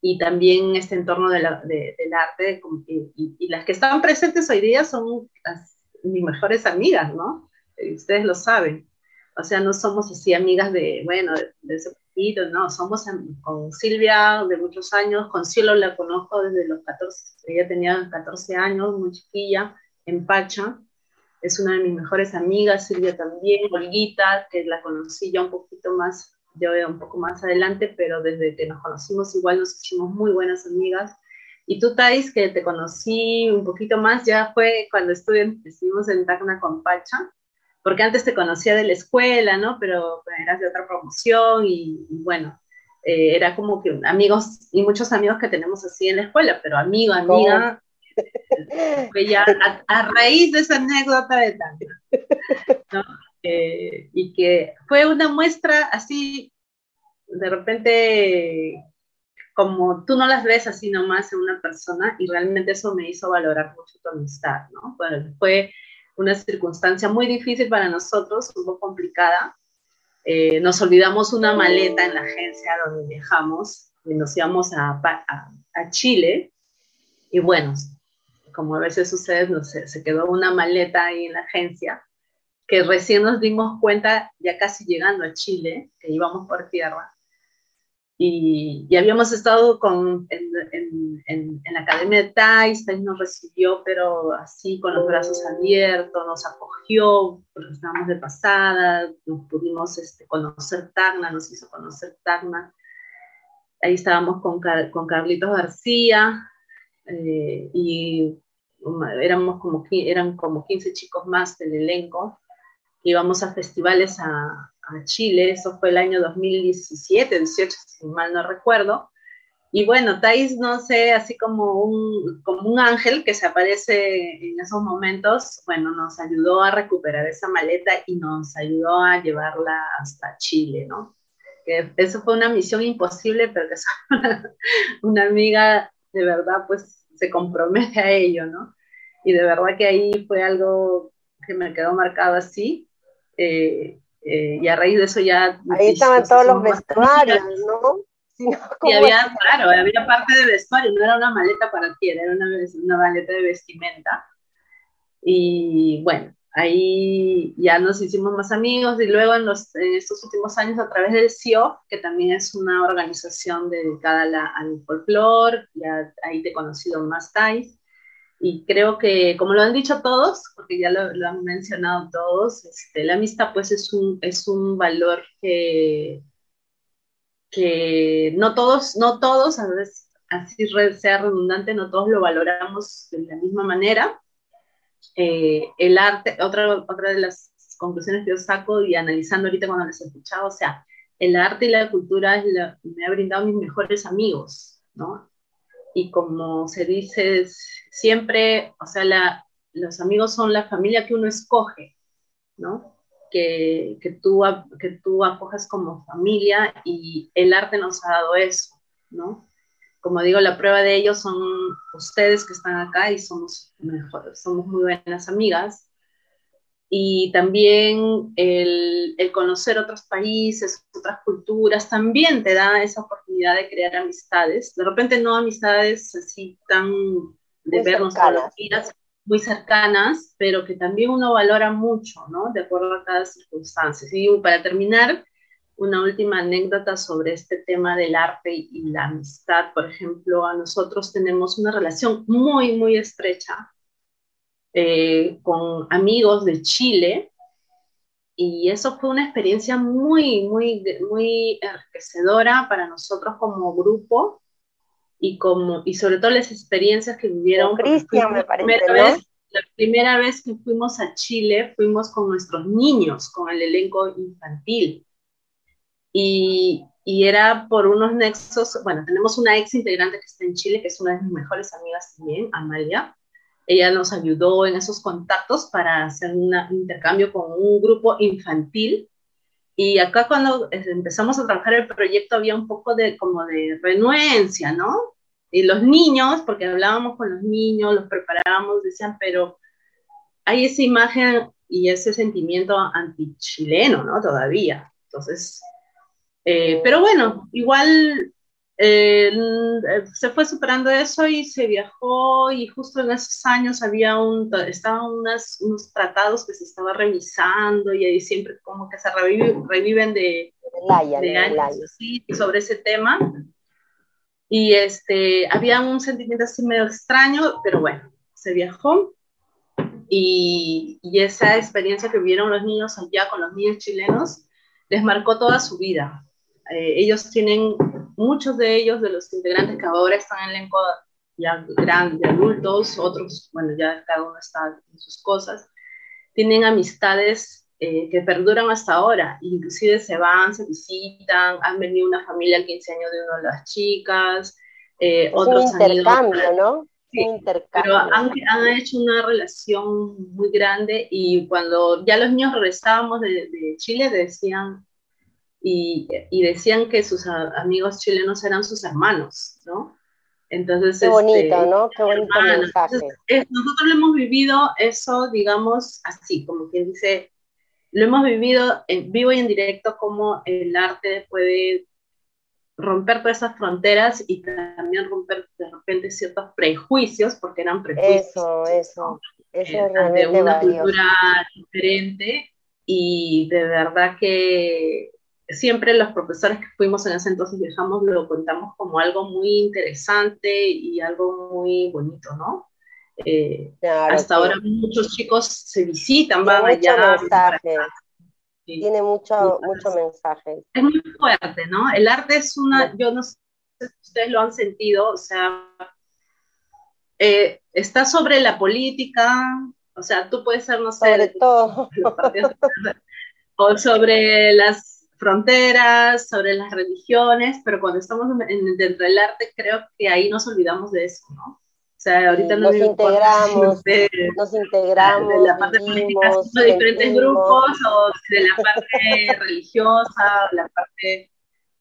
y también este entorno de del arte y, las que están presentes hoy día son mis mejores amigas, ¿no? Eh, ustedes lo saben. O sea, no somos así amigas de, bueno, de, de ese no, somos con Silvia de muchos años, con Cielo la conozco desde los 14, ella tenía 14 años, muy chiquilla, en Pacha, es una de mis mejores amigas, Silvia también, Olguita, que la conocí ya un poquito más, yo un poco más adelante, pero desde que nos conocimos igual nos hicimos muy buenas amigas. Y tú, Thais, que te conocí un poquito más, ya fue cuando estuve, estuvimos en Tacna con Pacha, porque antes te conocía de la escuela, ¿no? Pero eras de otra promoción y, bueno, eh, era como que amigos y muchos amigos que tenemos así en la escuela, pero amigo, amiga, fue ya a, raíz de esa anécdota de Tania, ¿no? Eh, y que fue una muestra así, de repente, como tú no las ves así nomás en una persona, y realmente eso me hizo valorar mucho tu amistad, ¿no? fue una circunstancia muy difícil para nosotros, un poco complicada. Eh, nos olvidamos una maleta en la agencia donde viajamos y nos íbamos a, a, Chile. Y bueno, como a veces sucede, no se quedó una maleta ahí en la agencia que recién nos dimos cuenta, ya casi llegando a Chile, que íbamos por tierra, y, habíamos estado con, en, en, la Academia de Thais, Thais nos recibió, pero así con los brazos abiertos, nos acogió, porque estábamos de pasada, nos pudimos este, conocer Tacna, nos hizo conocer Tacna. Ahí estábamos con, con Carlitos García eh, y éramos como, eran como 15 chicos más del elenco. Íbamos a festivales a, a Chile, eso fue el año 2017, 18, si mal no recuerdo. Y bueno, Thais, no sé, así como un, como un ángel que se aparece en esos momentos, bueno, nos ayudó a recuperar esa maleta y nos ayudó a llevarla hasta Chile, ¿no? Eso fue una misión imposible, pero que una, una amiga de verdad, pues se compromete a ello, ¿no? Y de verdad que ahí fue algo que me quedó marcado así. Eh, eh, y a raíz de eso ya... Ahí estaban todos los vestuarios, ¿no? Sí, había, claro, había parte de vestuario, no era una maleta para ti, era una, una maleta de vestimenta. Y bueno, ahí ya nos hicimos más amigos y luego en, los, en estos últimos años a través del CIO, que también es una organización dedicada al folclore, ya ahí te he conocido más, Thais, y creo que, como lo han dicho todos, porque ya lo, han mencionado todos, este, la amistad pues es un, es un valor que, que no todos, no todos, a veces así sea redundante, no todos lo valoramos de la misma manera. Eh, el arte, otra, otra de las conclusiones que yo saco y analizando ahorita cuando les he escuchado, o sea, el arte y la cultura me ha brindado mis mejores amigos, ¿no? Y como se dice siempre, o sea, los amigos son la familia que uno escoge, ¿no? Que, que, tú, que tú acojas como familia y el arte nos ha dado eso, ¿no? Como digo, la prueba de ello son ustedes que están acá y somos, mejor, somos muy buenas amigas. Y también el, el conocer otros países, otras culturas, también te da esa oportunidad de crear amistades. De repente no amistades así tan de vernos todos los días, muy cercanas, pero que también uno valora mucho, ¿no? De acuerdo a cada circunstancia. Y para terminar, una última anécdota sobre este tema del arte y la amistad. Por ejemplo, a nosotros tenemos una relación muy, muy estrecha eh, con amigos de Chile y eso fue una experiencia muy, muy, muy enriquecedora para nosotros como grupo y, como, y sobre todo las experiencias que vivieron. Cristian, me parece, la primera vez que fuimos a Chile fuimos con nuestros niños, con el elenco infantil. Y, y, era por unos nexos, bueno, tenemos una ex integrante que está en Chile, que es una de mis mejores amigas también, Amalia. Ella nos ayudó en esos contactos para hacer un intercambio con un grupo infantil y acá cuando empezamos a trabajar el proyecto había un poco de como de renuencia, ¿no? Y los niños, porque hablábamos con los niños, los preparábamos, decían, pero hay esa imagen y ese sentimiento antichileno, ¿no? Todavía. Entonces, eh, pero bueno, igual eh, se fue superando eso y se viajó y justo en esos años había un, estaban unos tratados que se estaba revisando y ahí siempre como que se reviven de, de años así, sobre ese tema. Y este, había un sentimiento así medio extraño, pero bueno, se viajó y, y esa experiencia que vivieron los niños allá con los niños chilenos les marcó toda su vida. Eh, ellos tienen muchos de ellos, de los integrantes que ahora están en el elenco ya grandes, adultos, otros, bueno, ya cada uno está en sus cosas, tienen amistades eh, que perduran hasta ahora, inclusive se van, se visitan, han venido una familia al 15 años de una de las chicas, eh, otros un intercambio, ¿no? Sí, intercambio. pero han, han, hecho una relación muy grande y cuando ya los niños regresábamos de, de Chile decían, y, y, decían que sus amigos chilenos eran sus hermanos, ¿no? Entonces, Qué bonito, este, ¿no? Qué bonito mensaje. nosotros lo hemos vivido eso, digamos, así, como quien dice, lo hemos vivido en vivo y en directo, como el arte puede romper todas esas fronteras y también romper de repente ciertos prejuicios, porque eran prejuicios. Eso, eso. Eso es eh, de una cultura diferente y de verdad que siempre los profesores que fuimos en ese entonces viajamos lo contamos como algo muy interesante y algo muy bonito, ¿no? Eh, hasta ahora muchos chicos se visitan, van allá. Tiene mucho, mucho mensaje. Es muy fuerte, ¿no? El arte es una, yo no sé si ustedes lo han sentido, o sea, eh, está sobre la política, o sea, tú puedes ser, no sé, sobre todo. o sobre las fronteras, sobre las religiones, pero cuando estamos en, dentro del arte creo que ahí nos olvidamos de eso, ¿no? O sea, ahorita nos integramos, nos integramos, de la parte política, de diferentes grupos, o de la parte religiosa, la parte...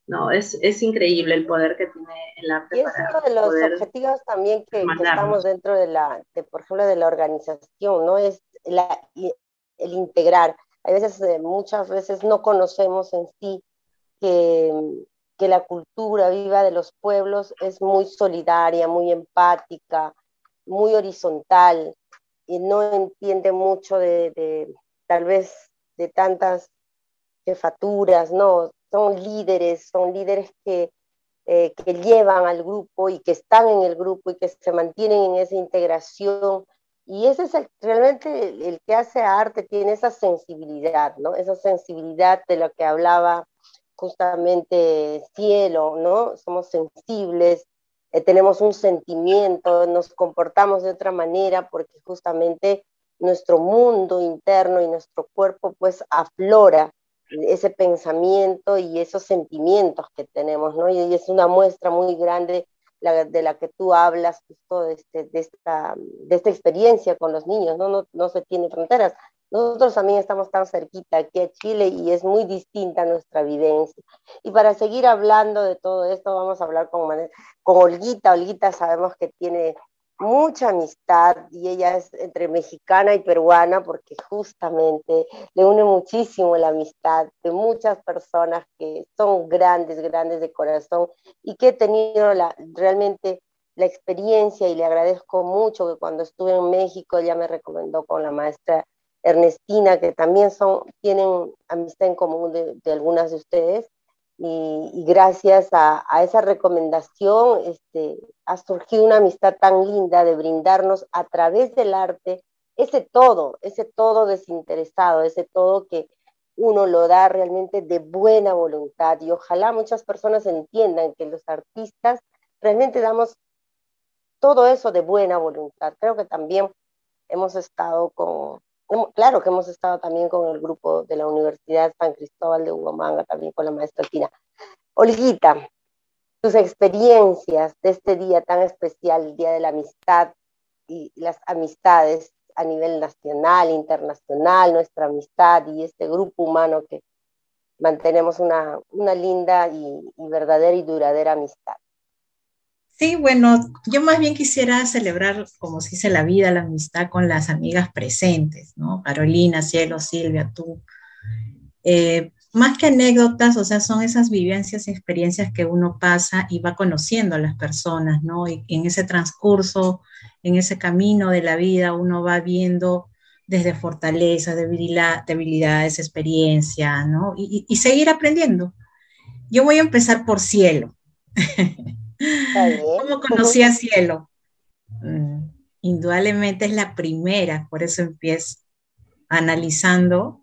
No, es, es increíble el poder que tiene el arte. Y es uno de los objetivos también que, que, estamos dentro de la, de, por ejemplo, de la organización, ¿no? Es la, el integrar hay veces, eh, muchas veces no conocemos en sí que, que la cultura viva de los pueblos es muy solidaria, muy empática, muy horizontal. no entiende mucho de, tal vez de tantas jefaturas, no, son líderes, son líderes que, eh, que llevan al grupo y que están en el grupo y que se mantienen en esa integración. Y ese es realmente el, que hace arte, tiene esa sensibilidad, ¿no? Esa sensibilidad de lo que hablaba justamente Cielo, ¿no? Somos sensibles, eh, tenemos un sentimiento, nos comportamos de otra manera porque justamente nuestro mundo interno y nuestro cuerpo pues aflora ese pensamiento y esos sentimientos que tenemos, ¿no? Y, es una muestra muy grande de la que tú hablas justo de, este, de, esta, de esta experiencia con los niños, ¿no? No, no se tiene fronteras. Nosotros también estamos tan cerquita aquí a Chile y es muy distinta nuestra vivencia. Y para seguir hablando de todo esto, vamos a hablar con, con Olguita. Olguita sabemos que tiene mucha amistad y ella es entre mexicana y peruana porque justamente le une muchísimo la amistad de muchas personas que son grandes, grandes de corazón y que he tenido la, realmente la experiencia y le agradezco mucho que cuando estuve en México ella me recomendó con la maestra Ernestina, que también son, tienen amistad en común de, de algunas de ustedes, y, gracias a, esa recomendación este, ha surgido una amistad tan linda de brindarnos a través del arte ese todo, ese todo desinteresado, ese todo que uno lo da realmente de buena voluntad y ojalá muchas personas entiendan que los artistas realmente damos todo eso de buena voluntad. Creo que también hemos estado con, claro que hemos estado también con el grupo de la Universidad San Cristóbal de Huamanga, también con la maestra Tina. Olguita, tus experiencias de este día tan especial, el Día de la Amistad y las amistades a nivel nacional, internacional, nuestra amistad y este grupo humano que mantenemos una, una linda y verdadera y duradera amistad. Sí, bueno, yo más bien quisiera celebrar, como se dice, la vida, la amistad con las amigas presentes, ¿no? Carolina, Cielo, Silvia, tú. Eh, más que anécdotas, o sea, son esas vivencias y experiencias que uno pasa y va conociendo a las personas, ¿no? Y en ese transcurso, en ese camino de la vida, uno va viendo desde fortalezas, debilidades, experiencia, ¿no? Y, y seguir aprendiendo. Yo voy a empezar por cielo. ¿Cómo conocí a Cielo? Mm, indudablemente es la primera, por eso empiezo analizando.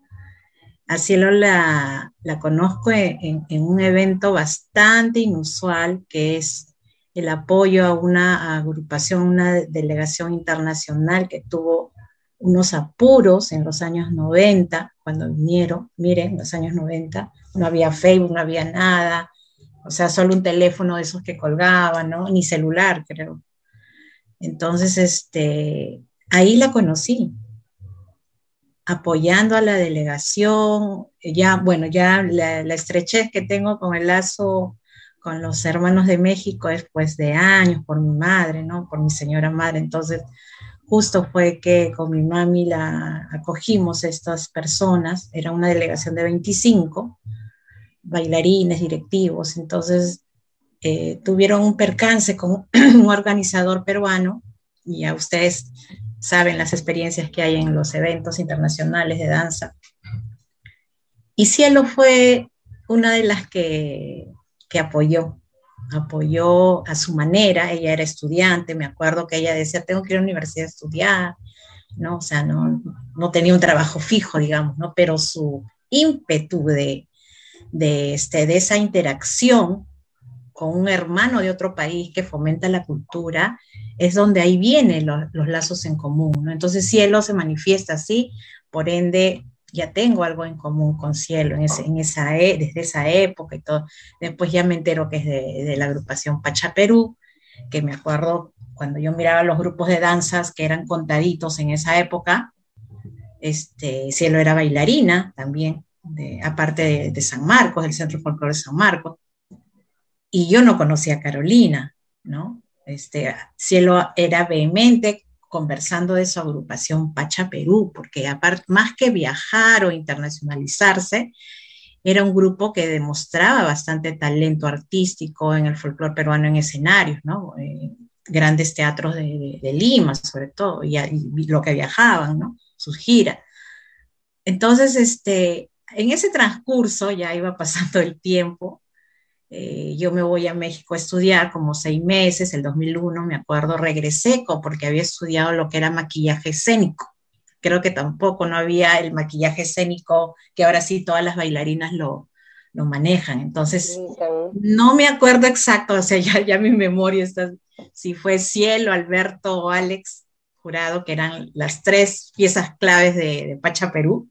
A Cielo la, conozco en, un evento bastante inusual, que es el apoyo a una agrupación, una delegación internacional que tuvo unos apuros en los años 90, cuando vinieron, miren, en los años 90, no había Facebook, no había nada, o sea, solo un teléfono de esos que colgaban, ¿no? Ni celular, creo. Entonces, este, ahí la conocí, apoyando a la delegación, ya, bueno, ya la, estrechez que tengo con el lazo con los hermanos de México es pues de años, por mi madre, ¿no? Por mi señora madre. Entonces, justo fue que con mi mami la acogimos estas personas, era una delegación de 25, bailarines, directivos, entonces eh, tuvieron un percance con un organizador peruano y ya ustedes saben las experiencias que hay en los eventos internacionales de danza. Y Cielo fue una de las que, que apoyó, apoyó a su manera, ella era estudiante, me acuerdo que ella decía, tengo que ir a la universidad a estudiar, ¿no? O sea, no, no tenía un trabajo fijo, digamos, ¿no? Pero su ímpetu de, de, este, de esa interacción con un hermano de otro país que fomenta la cultura, es donde ahí vienen los, lazos en común. Entonces Cielo se manifiesta así, por ende ya tengo algo en común con Cielo en, en esa, e, desde esa época y todo. Después ya me entero que es de, la agrupación Pacha Perú, que me acuerdo cuando yo miraba los grupos de danzas que eran contaditos en esa época, este, Cielo era bailarina también, aparte de, San Marcos, del Centro Folclore de San Marcos. Y yo no conocía a Carolina, ¿no? Este, Cielo era vehemente conversando de su agrupación Pacha Perú, porque aparte, más que viajar o internacionalizarse, era un grupo que demostraba bastante talento artístico en el folclore peruano en escenarios, ¿no? Eh, grandes teatros de, Lima, sobre todo, y, lo que viajaban, ¿no? Sus giras. Entonces, este, en ese transcurso, ya iba pasando el tiempo, eh, yo me voy a México a estudiar como seis meses, el 2001, me acuerdo, regresé porque había estudiado lo que era maquillaje escénico. Creo que tampoco no había el maquillaje escénico que ahora sí todas las bailarinas lo, lo manejan. Entonces, no me acuerdo exacto, o sea, ya, ya mi memoria está, si fue Cielo, Alberto o Alex Jurado, que eran las tres piezas claves de, Pacha Perú,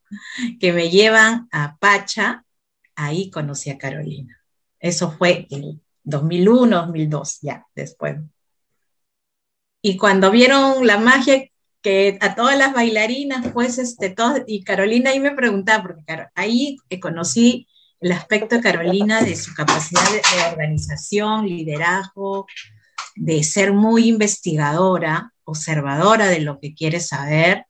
que me llevan a Pacha, ahí conocí a Carolina. Eso fue el 2001, 2002, ya después. Y cuando vieron la magia que a todas las bailarinas, pues, este, y Carolina ahí me preguntaba, porque ahí conocí el aspecto de Carolina de su capacidad de, organización, liderazgo, de ser muy investigadora, observadora de lo que quiere saber,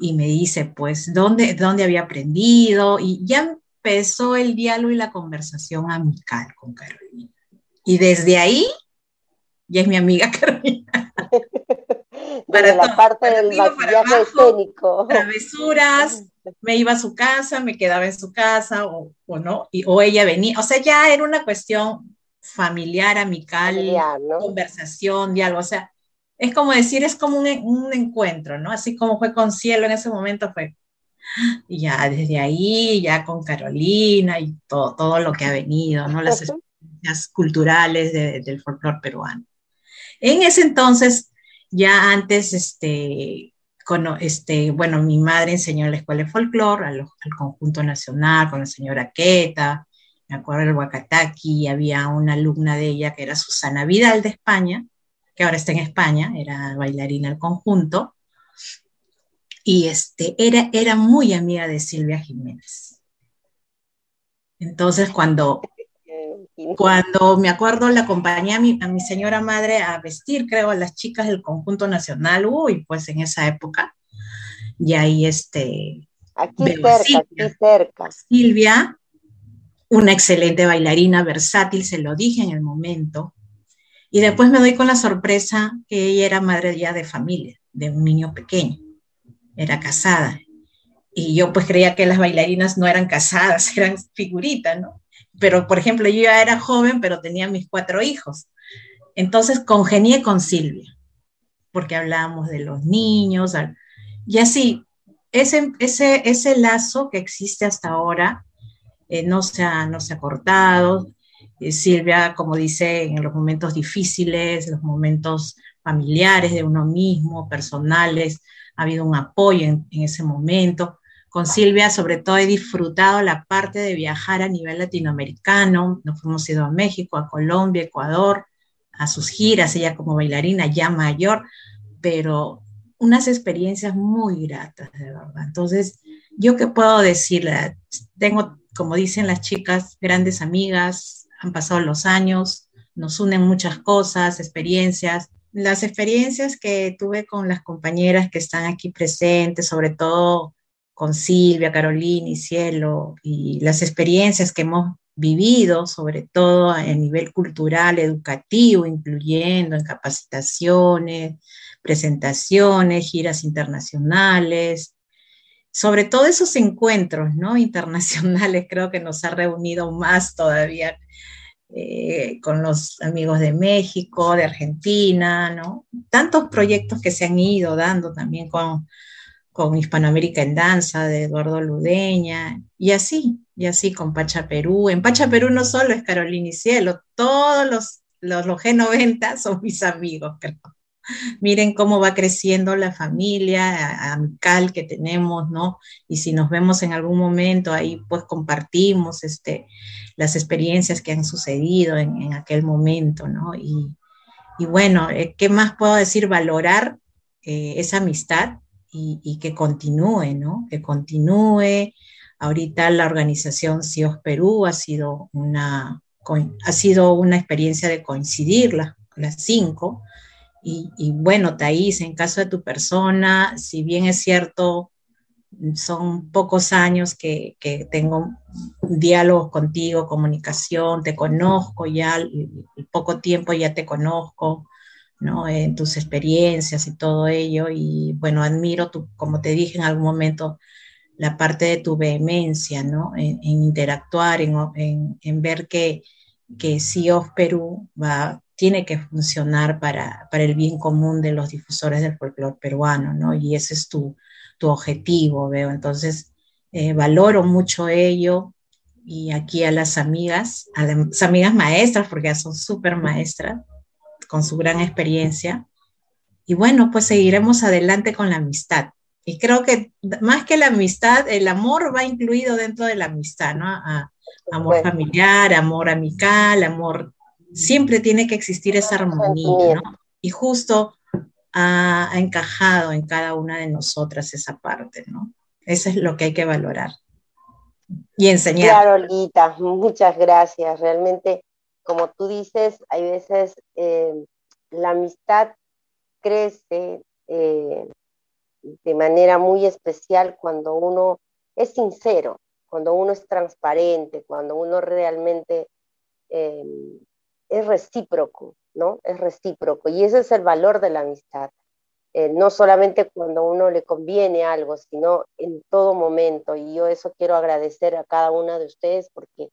y me dice, pues, ¿dónde, dónde había aprendido? Y ya empezó el diálogo y la conversación amical con Carolina. Y desde ahí, ya es mi amiga Carolina. para la parte del maquillaje escénico. Travesuras, me iba a su casa, me quedaba en su casa o, no, y, o ella venía, o sea, ya era una cuestión familiar, amical, conversación, diálogo, o sea, es como decir, es como un, encuentro, ¿no? Así como fue con Cielo en ese momento, fue, y ya desde ahí, ya con Carolina y todo, todo lo que ha venido, ¿no? Las experiencias culturales del folclore peruano. En ese entonces, ya antes, este, este, bueno, mi madre enseñó en la escuela de folclore, al, conjunto nacional, con la señora Queta, me acuerdo del Huacataqui, había una alumna de ella que era Susana Vidal de España, que ahora está en España, era bailarina del conjunto, y este, era, era muy amiga de Silvia Jiménez. Entonces, cuando cuando me acuerdo, la acompañé a mi, a mi señora madre a vestir, creo, a las chicas del conjunto nacional, uy, pues en esa época. Y ahí, este. Aquí cerca, aquí cerca. Silvia, una excelente bailarina, versátil, se lo dije en el momento. Y después me doy con la sorpresa que ella era madre ya de familia, de un niño pequeño. Era casada. Y yo pues creía que las bailarinas no eran casadas, eran figuritas, ¿no? pero por ejemplo, yo ya era joven, pero tenía mis cuatro hijos. Entonces congenié con Silvia, porque hablábamos de los niños, y así, ese, ese, ese lazo que existe hasta ahora eh, no, se ha, no se ha cortado. Eh, Silvia, como dice, en los momentos difíciles, los momentos familiares de uno mismo, personales, ha habido un apoyo en, ese momento. Con Silvia, sobre todo, he disfrutado la parte de viajar a nivel latinoamericano. Nos fuimos ido a México, a Colombia, Ecuador, a sus giras, ella como bailarina ya mayor, pero unas experiencias muy gratas, de verdad. Entonces, yo qué puedo decirle, tengo, como dicen las chicas, grandes amigas, han pasado los años, nos unen muchas cosas, experiencias. Las experiencias que tuve con las compañeras que están aquí presentes, sobre todo con Silvia, Carolina y Cielo, y las experiencias que hemos vivido, sobre todo a nivel cultural, educativo, incluyendo en capacitaciones, presentaciones, giras internacionales, sobre todo esos encuentros ¿no? internacionales, creo que nos ha reunido más todavía eh, con los amigos de México, de Argentina, ¿no? tantos proyectos que se han ido dando también con con Hispanoamérica en Danza de Eduardo Ludeña, y así, y así con Pacha Perú. En Pacha Perú no solo es Carolina y Cielo, todos los, los, los G90 son mis amigos, Miren cómo va creciendo la familia amical que tenemos, ¿no? Y si nos vemos en algún momento, ahí pues compartimos este, las experiencias que han sucedido en, aquel momento, ¿no? Y, y bueno, eh, ¿qué más puedo decir? Valorar eh, esa amistad y, que continúe, ¿no? Que continúe. Ahorita la organización CIOS Perú ha sido una, ha sido una experiencia de coincidir las, cinco. Y, bueno, Thais, en caso de tu persona, si bien es cierto, son pocos años que, que tengo diálogos contigo, comunicación, te conozco ya, poco tiempo ya te conozco, ¿no? En tus experiencias y todo ello. Y bueno, admiro, tu, como te dije en algún momento, la parte de tu vehemencia, ¿no? En, interactuar, en, en, ver que, que Sea of Perú va, tiene que funcionar para, para el bien común de los difusores del folclore peruano, ¿no? Y ese es tu, tu objetivo, veo. Entonces, eh, valoro mucho ello y aquí a las amigas, a las amigas maestras, porque ya son súper maestras, con su gran experiencia. Y bueno, pues seguiremos adelante con la amistad. Y creo que más que la amistad, el amor va incluido dentro de la amistad, ¿no? amor familiar, amor amical, amor. Siempre tiene que existir esa armonía, ¿no? Y justo ha, ha encajado en cada una de nosotras esa parte, ¿no? Eso es lo que hay que valorar y enseñar. Claro, Olguita, muchas gracias. Realmente, como tú dices, hay veces eh, la amistad crece eh, de manera muy especial cuando uno es sincero, cuando uno es transparente, cuando uno realmente eh, es recíproco, ¿no? Es recíproco. Y ese es el valor de la amistad. Eh, no solamente cuando uno le conviene algo, sino en todo momento. Y yo eso quiero agradecer a cada una de ustedes porque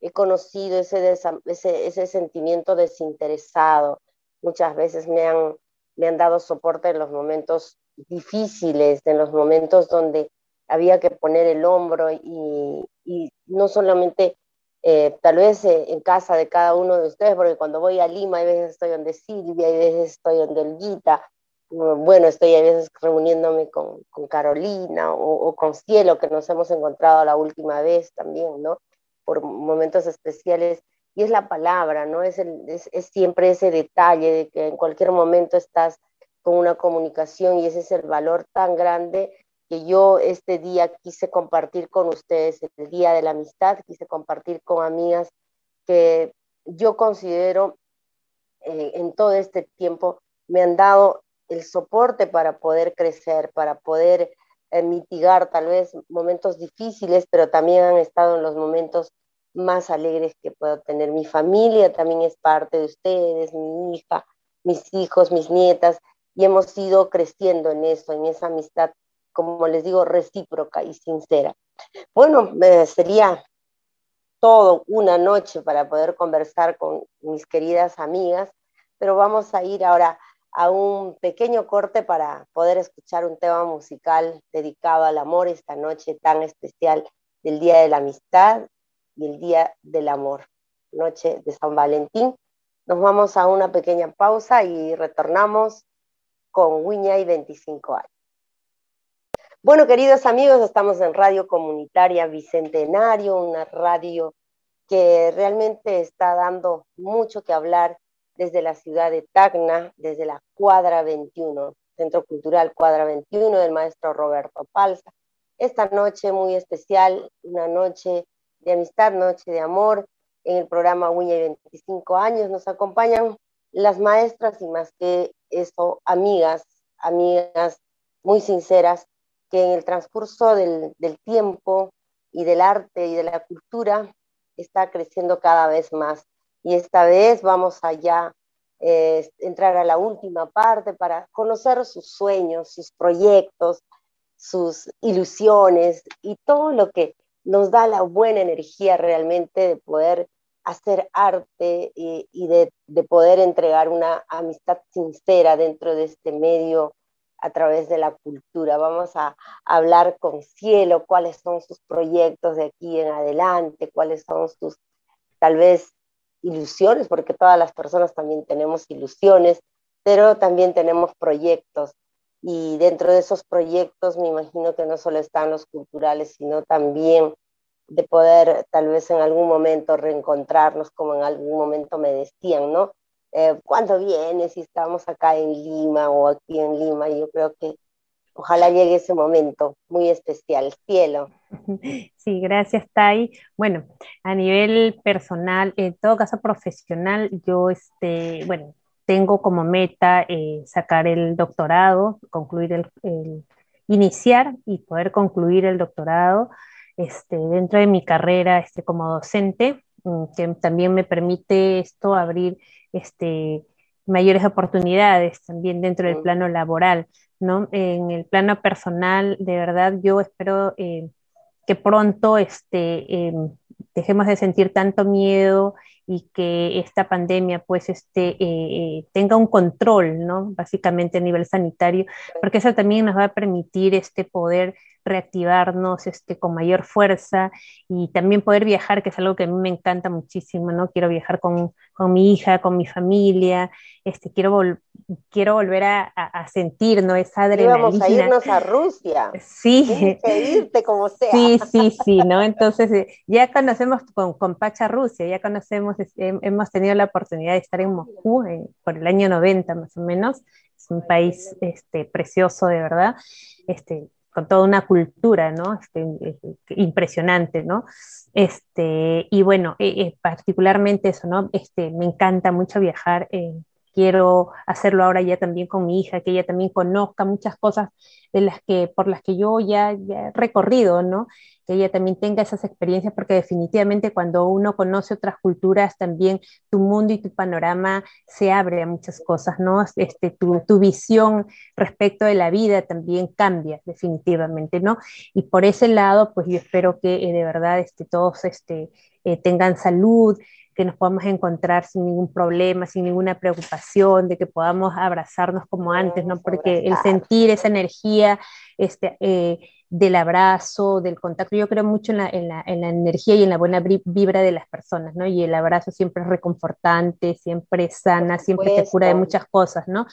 he conocido ese, ese, ese sentimiento desinteresado. Muchas veces me han, me han dado soporte en los momentos difíciles, en los momentos donde había que poner el hombro y, y no solamente eh, tal vez eh, en casa de cada uno de ustedes, porque cuando voy a Lima, hay veces estoy donde Silvia, hay veces estoy donde Elguita, bueno, estoy a veces reuniéndome con, con Carolina o, con Cielo, que nos hemos encontrado la última vez también, ¿no? Por momentos especiales. Y es la palabra, ¿no? Es, el, es, siempre ese detalle de que en cualquier momento estás con una comunicación y ese es el valor tan grande que yo este día quise compartir con ustedes, el Día de la Amistad, quise compartir con amigas que yo considero eh, en todo este tiempo me han dado el soporte para poder crecer, para poder eh, mitigar tal vez momentos difíciles, pero también han estado en los momentos más alegres que puedo tener. Mi familia también es parte de ustedes, mi hija, mis hijos, mis nietas, y hemos ido creciendo en eso, en esa amistad, como les digo, recíproca y sincera. Bueno, sería todo una noche para poder conversar con mis queridas amigas, pero vamos a ir ahora a un pequeño corte para poder escuchar un tema musical dedicado al amor esta noche tan especial del Día de la Amistad y el Día del Amor, noche de San Valentín. Nos vamos a una pequeña pausa y retornamos con Wiña y 25 años. Bueno, queridos amigos, estamos en Radio Comunitaria Bicentenario, una radio que realmente está dando mucho que hablar desde la ciudad de Tacna, desde la Cuadra 21, Centro Cultural Cuadra 21 del maestro Roberto Palza. Esta noche muy especial, una noche de amistad, noche de amor, en el programa Uña y 25 años nos acompañan las maestras y más que eso, amigas, amigas muy sinceras, que en el transcurso del, tiempo y del arte y de la cultura está creciendo cada vez más. Y esta vez vamos allá eh, entrar a la última parte para conocer sus sueños, sus proyectos, sus ilusiones y todo lo que nos da la buena energía realmente de poder hacer arte y, de, poder entregar una amistad sincera dentro de este medio a través de la cultura. Vamos a hablar con Cielo cuáles son sus proyectos de aquí en adelante, cuáles son sus tal vez ilusiones, porque todas las personas también tenemos ilusiones, pero también tenemos proyectos. Y dentro de esos proyectos me imagino que no solo están los culturales, sino también de poder tal vez en algún momento reencontrarnos, como en algún momento me decían, ¿no? Eh, ¿Cuándo vienes? Si estamos acá en Lima o aquí en Lima, yo creo que ojalá llegue ese momento muy especial. Cielo. Sí, gracias, Tai. Bueno, a nivel personal, en todo caso profesional, yo, este, bueno, tengo como meta eh, sacar el doctorado, concluir el, iniciar y poder concluir el doctorado este, dentro de mi carrera este, como docente, mm, que también me permite esto abrir este, mayores oportunidades también dentro del plano laboral, ¿no? En el plano personal, de verdad, yo espero eh, que pronto este, em, dejemos de sentir tanto miedo y que esta pandemia pues este, eh, eh, tenga un control, ¿no? Básicamente a nivel sanitario, porque eso también nos va a permitir este poder reactivarnos este, con mayor fuerza y también poder viajar, que es algo que a mí me encanta muchísimo, ¿no? Quiero viajar con, con mi hija, con mi familia, este, quiero, quiero volver a, a, sentir, ¿no? Esa adrenalina. vamos a irnos a Rusia. Sí. que irte como sea. Sí, sí, sí, ¿no? Entonces, eh, ya conocemos con, con Pacha Rusia, ya conocemos, hemos tenido la oportunidad de estar en Moscú por el año 90 más o menos, es un país este, precioso de verdad, este, con toda una cultura, ¿no? Este, impresionante, ¿no? Este, y bueno, eh, eh, particularmente eso, ¿no? Este, me encanta mucho viajar. Eh, quiero hacerlo ahora ya también con mi hija, que ella también conozca muchas cosas de las que, por las que yo ya, ya he recorrido, ¿no? que ella también tenga esas experiencias, porque definitivamente cuando uno conoce otras culturas, también tu mundo y tu panorama se abre a muchas cosas, ¿no? Este, tu, tu visión respecto de la vida también cambia, definitivamente, ¿no? Y por ese lado, pues yo espero que eh, de verdad este, todos este, eh, tengan salud, que nos podamos encontrar sin ningún problema, sin ninguna preocupación, de que podamos abrazarnos como antes, ¿no? Porque el sentir esa energía, este, eh, del abrazo, del contacto. Yo creo mucho en la, en la, en la energía y en la buena vibra de las personas, ¿no? Y el abrazo siempre es reconfortante, siempre sana, siempre te cura de muchas cosas, ¿no?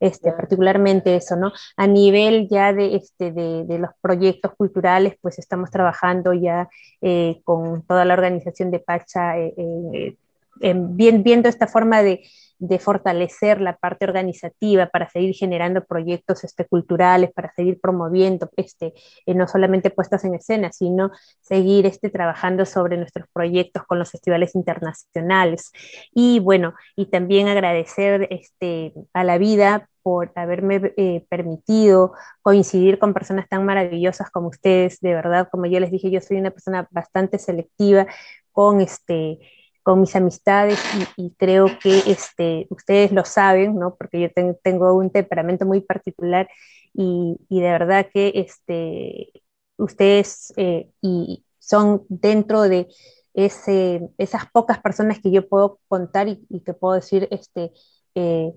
Este, Particularmente eso, ¿no? A nivel ya de, este, de, de los proyectos culturales, pues estamos trabajando ya eh, con toda la organización de Pacha, eh, eh, viendo esta forma de de fortalecer la parte organizativa para seguir generando proyectos este, culturales, para seguir promoviendo, este, eh, no solamente puestas en escena, sino seguir este, trabajando sobre nuestros proyectos con los festivales internacionales. Y bueno, y también agradecer este, a la vida por haberme eh, permitido coincidir con personas tan maravillosas como ustedes. De verdad, como yo les dije, yo soy una persona bastante selectiva con este con mis amistades y, creo que este, ustedes lo saben, ¿no? porque yo tengo un temperamento muy particular y, y, de verdad que este, ustedes eh, y son dentro de ese, esas pocas personas que yo puedo contar y, que puedo decir este, eh,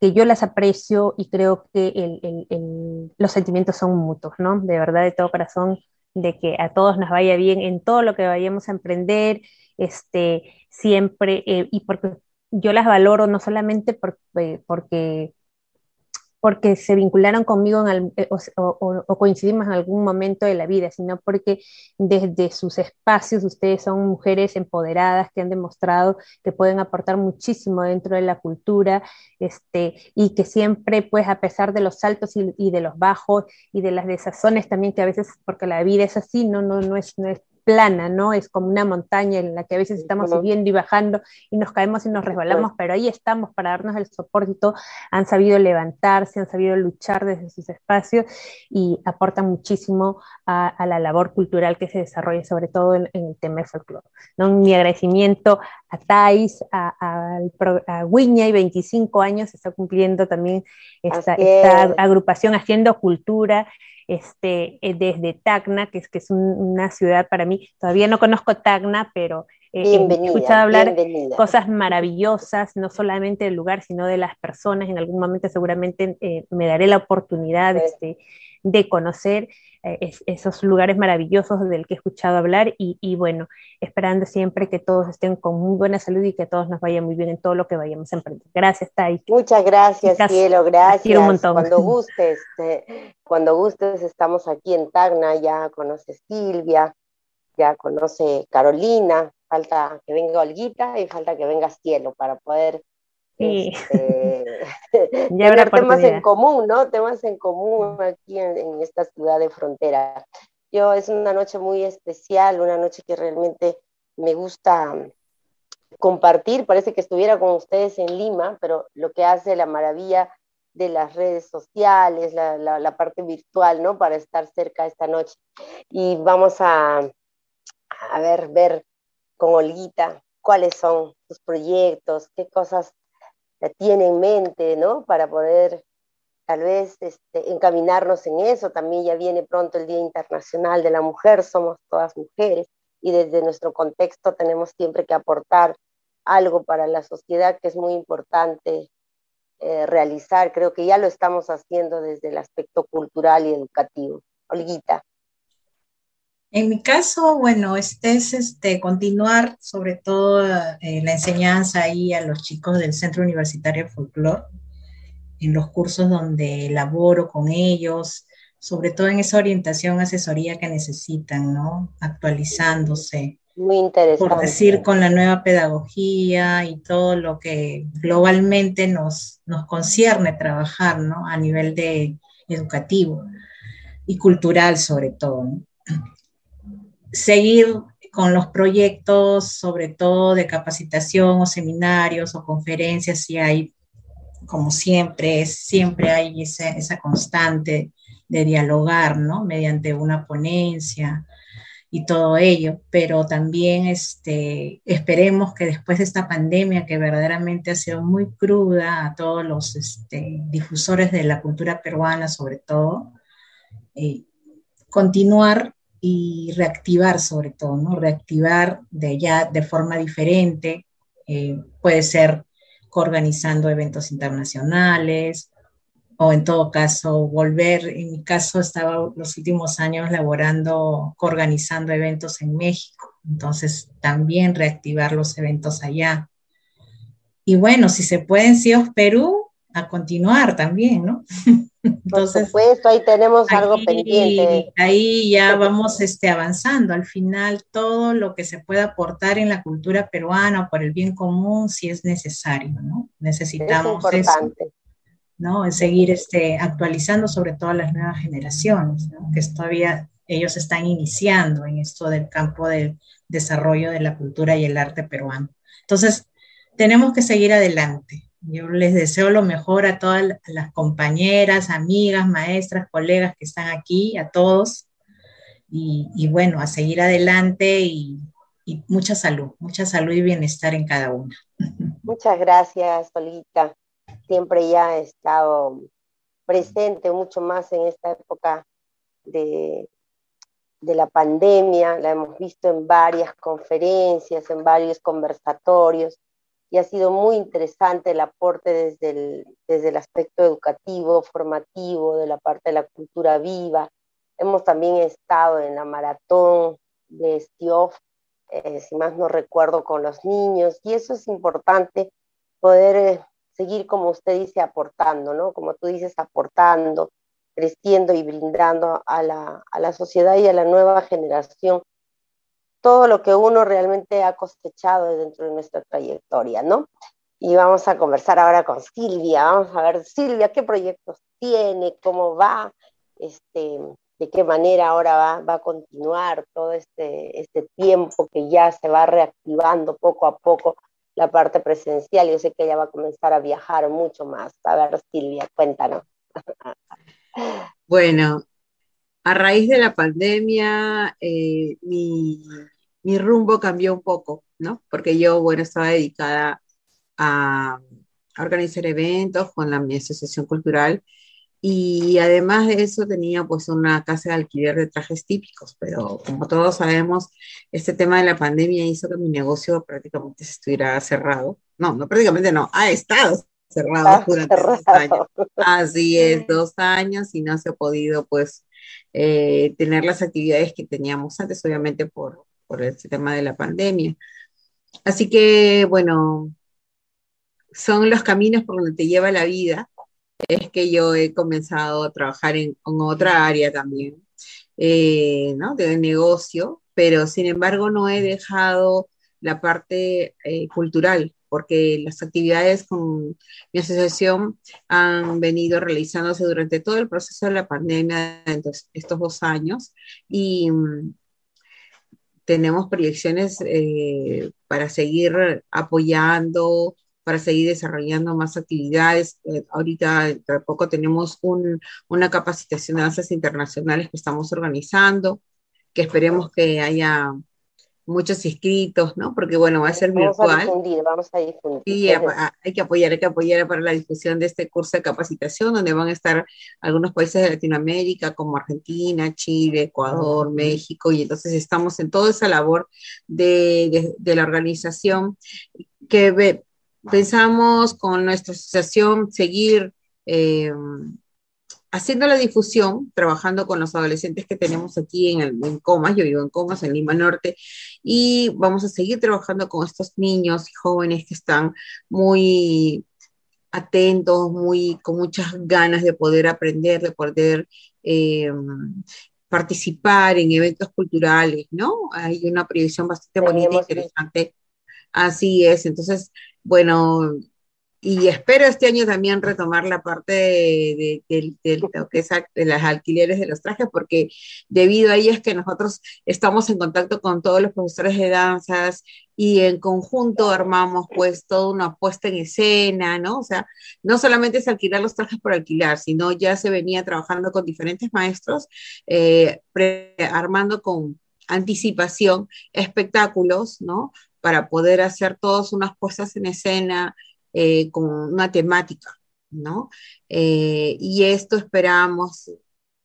que yo las aprecio y creo que el, el, los sentimientos son mutuos, ¿no? De verdad, de todo corazón, de que a todos nos vaya bien en todo lo que vayamos a emprender, este, siempre, eh, y porque yo las valoro no solamente eh, porque, porque se vincularon conmigo en eh, o, coincidimos en algún momento de la vida, sino porque desde sus espacios ustedes son mujeres empoderadas que han demostrado que pueden aportar muchísimo dentro de la cultura este, y que siempre, pues a pesar de los saltos y, de los bajos y de las desazones también que a veces, porque la vida es así, no, no, no es plana, ¿no? Es como una montaña en la que a veces estamos subiendo y bajando y nos caemos y nos resbalamos, pero ahí estamos para darnos el soporte y todo. Han sabido levantarse, han sabido luchar desde sus espacios y aportan muchísimo a, la labor cultural que se desarrolla, sobre todo en, el tema de folclore. ¿no? Mi agradecimiento a Thais, a, a, a y 25 años, está cumpliendo también esta, esta agrupación haciendo cultura este, eh, desde Tacna, que es, que es una ciudad para mí, todavía no conozco Tacna, pero eh, he escuchado hablar cosas maravillosas, no solamente del lugar, sino de las personas. En algún momento seguramente eh, me daré la oportunidad este, de conocer eh, esos lugares maravillosos del que he escuchado hablar y, bueno, esperando siempre que todos estén con muy buena salud y que todos nos vaya muy bien en todo lo que vayamos a emprender. Gracias, Tai. Muchas gracias, Cielo, gracias. Un montón. Cuando gustes, cuando gustes, estamos aquí en Tacna, ya conoce Silvia, ya conoce Carolina, falta que venga Olguita y falta que venga Cielo para poder Sí. Este, temas en común, ¿no? Temas en común aquí en, esta ciudad de frontera. Yo es una noche muy especial, una noche que realmente me gusta compartir. Parece que estuviera con ustedes en Lima, pero lo que hace la maravilla de las redes sociales, la, la, parte virtual, ¿no? Para estar cerca esta noche. Y vamos a, a ver, ver con Olguita cuáles son sus proyectos, qué cosas tiene en mente, ¿no? Para poder tal vez este, encaminarnos en eso. También ya viene pronto el Día Internacional de la Mujer, somos todas mujeres y desde nuestro contexto tenemos siempre que aportar algo para la sociedad que es muy importante eh, realizar. Creo que ya lo estamos haciendo desde el aspecto cultural y educativo. Olguita. En mi caso, bueno, este es este, continuar sobre todo eh, la enseñanza ahí a los chicos del Centro Universitario de Folklore, en los cursos donde laboro con ellos, sobre todo en esa orientación, asesoría que necesitan, ¿no? Actualizándose. Muy interesante. Por decir, con la nueva pedagogía y todo lo que globalmente nos, nos concierne trabajar, ¿no? A nivel de educativo y cultural sobre todo. ¿no? Seguir con los proyectos, sobre todo de capacitación o seminarios o conferencias, si hay, como siempre, siempre hay esa, constante de dialogar, ¿no? Mediante una ponencia y todo ello, pero también este, esperemos que después de esta pandemia que verdaderamente ha sido muy cruda a todos los este, difusores de la cultura peruana, sobre todo, eh, continuar y reactivar sobre todo, ¿no? Reactivar de ya de forma diferente, eh, puede ser coorganizando eventos internacionales o en todo caso volver, en mi caso estaba los últimos años laborando, coorganizando eventos en México, entonces también reactivar los eventos allá. Y bueno, si se puede en CIOS Perú, a continuar también, ¿no? Entonces, Por supuesto, ahí tenemos algo pendiente. Ahí ya vamos este, avanzando. Al final, todo lo que se pueda aportar en la cultura peruana por el bien común, si es necesario, ¿no? Necesitamos es eso, ¿no? Seguir este, actualizando sobre todo a las nuevas generaciones, ¿no? que todavía ellos están iniciando en esto del campo del desarrollo de la cultura y el arte peruano. Entonces, tenemos que seguir adelante. Yo les deseo lo mejor a todas las compañeras, amigas, maestras, colegas que están aquí, a todos. Y, bueno, a seguir adelante y, mucha salud, mucha salud y bienestar en cada una. Muchas gracias, Solita. Siempre ya he estado presente mucho más en esta época de, de la pandemia. La hemos visto en varias conferencias, en varios conversatorios y ha sido muy interesante el aporte desde el, desde el aspecto educativo, formativo, de la parte de la cultura viva. Hemos también estado en la maratón de Stioff, eh, si más no recuerdo, con los niños, y eso es importante, poder eh, seguir, como usted dice, aportando, ¿no? Como tú dices, aportando, creciendo y brindando a la, a la sociedad y a la nueva generación todo lo que uno realmente ha cosechado dentro de nuestra trayectoria, ¿no? Y vamos a conversar ahora con Silvia. Vamos a ver, Silvia, ¿qué proyectos tiene? ¿Cómo va? Este, ¿De qué manera ahora va, a continuar todo este, este tiempo que ya se va reactivando poco a poco la parte presencial? Yo sé que ella va a comenzar a viajar mucho más. A ver, Silvia, cuéntanos. Bueno, a raíz de la pandemia, eh, mi, rumbo cambió un poco, ¿no? Porque yo, bueno, estaba dedicada a, organizar eventos con la, mi asociación cultural y además de eso tenía pues una casa de alquiler de trajes típicos, pero como todos sabemos, este tema de la pandemia hizo que mi negocio prácticamente se estuviera cerrado. No, no prácticamente no, ha estado cerrado ah, durante dos años. Así es, dos años y no se ha podido pues eh, tener las actividades que teníamos antes, obviamente por, por el tema de la pandemia. Así que, bueno, son los caminos por donde te lleva la vida. Es que yo he comenzado a trabajar en, otra área también, eh, ¿no? De negocio, pero sin embargo no he dejado la parte eh, cultural porque las actividades con mi asociación han venido realizándose durante todo el proceso de la pandemia, entonces, estos dos años, y mm, tenemos proyecciones eh, para seguir apoyando, para seguir desarrollando más actividades. Eh, ahorita, de poco, tenemos una capacitación de danzas internacionales que estamos organizando, que esperemos que haya muchos inscritos, ¿no? Porque bueno, va a ser vamos virtual. A difundir, vamos a difundir. Sí, hay que apoyar, hay que apoyar para la difusión de este curso de capacitación, donde van a estar algunos países de Latinoamérica, como Argentina, Chile, Ecuador, México, y entonces estamos en toda esa labor de, de, la organización que pensamos con nuestra asociación seguir eh, haciendo la difusión, trabajando con los adolescentes que tenemos aquí en, en, Comas, yo vivo en Comas, en Lima Norte, y vamos a seguir trabajando con estos niños y jóvenes que están muy atentos, muy, con muchas ganas de poder aprender, de poder eh, participar en eventos culturales, ¿no? Hay una proyección bastante bonita e interesante. Así es, entonces, bueno, y espero este año también retomar la parte de, es de las alquileres de los trajes, porque debido a ellas es que nosotros estamos en contacto con todos los profesores de danzas y en conjunto armamos pues toda una puesta en escena, ¿no? O sea, no solamente es alquilar los trajes por alquilar, sino ya se venía trabajando con diferentes maestros, eh, armando con anticipación espectáculos, ¿no? Para poder hacer todas unas puestas en escena, eh, con una temática, ¿no? Eh, y esto esperamos,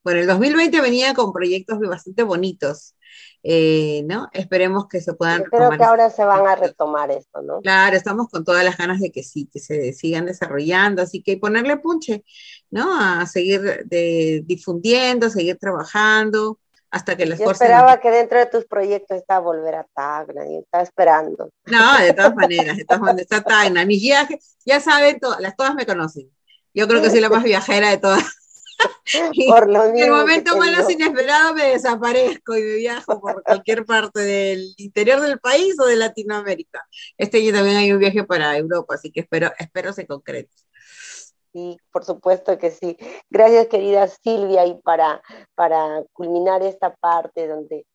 bueno, el 2020 venía con proyectos bastante bonitos, eh, ¿no? Esperemos que se puedan Creo que ahora se van a retomar esto, ¿no? Claro, estamos con todas las ganas de que sí, que se sigan desarrollando, así que ponerle punche, ¿no? A seguir de, difundiendo, seguir trabajando, hasta que las Yo esperaba que dentro de tus proyectos está volver a Tacna y estaba esperando. No, de todas maneras, de todas maneras está Tacna. Mis viajes, ya saben, las todas me conocen. Yo creo que soy la más viajera de todas. por lo en el momento menos inesperado me desaparezco y me viajo por cualquier parte del interior del país o de Latinoamérica. Este año también hay un viaje para Europa, así que espero, espero se concrete. Sí, por supuesto que sí. Gracias, querida Silvia, y para, para culminar esta parte donde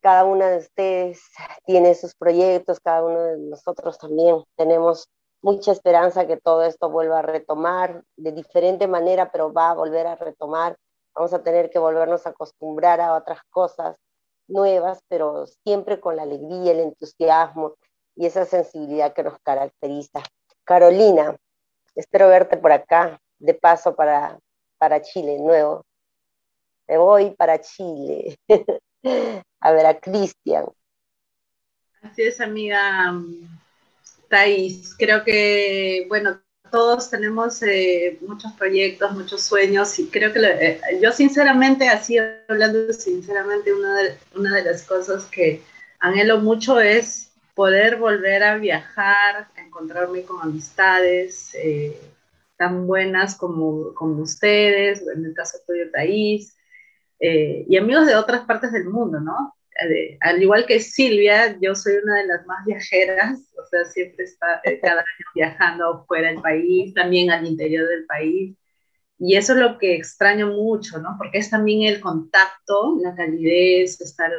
cada una de ustedes tiene sus proyectos, cada uno de nosotros también tenemos mucha esperanza que todo esto vuelva a retomar de diferente manera, pero va a volver a retomar. Vamos a tener que volvernos a acostumbrar a otras cosas nuevas, pero siempre con la alegría, el entusiasmo y esa sensibilidad que nos caracteriza. Carolina, Espero verte por acá, de paso para, para Chile, nuevo. Me voy para Chile. a ver a Cristian. Así es, amiga Thais. Creo que, bueno, todos tenemos eh, muchos proyectos, muchos sueños y creo que eh, yo sinceramente, así hablando sinceramente, una de, una de las cosas que anhelo mucho es poder volver a viajar, encontrarme con amistades eh, tan buenas como, como, ustedes, en el caso tuyo, Thais, eh, y amigos de otras partes del mundo, ¿no? Eh, al igual que Silvia, yo soy una de las más viajeras, o sea, siempre está cada año viajando fuera del país, también al interior del país. Y eso es lo que extraño mucho, ¿no? Porque es también el contacto, la calidez, estar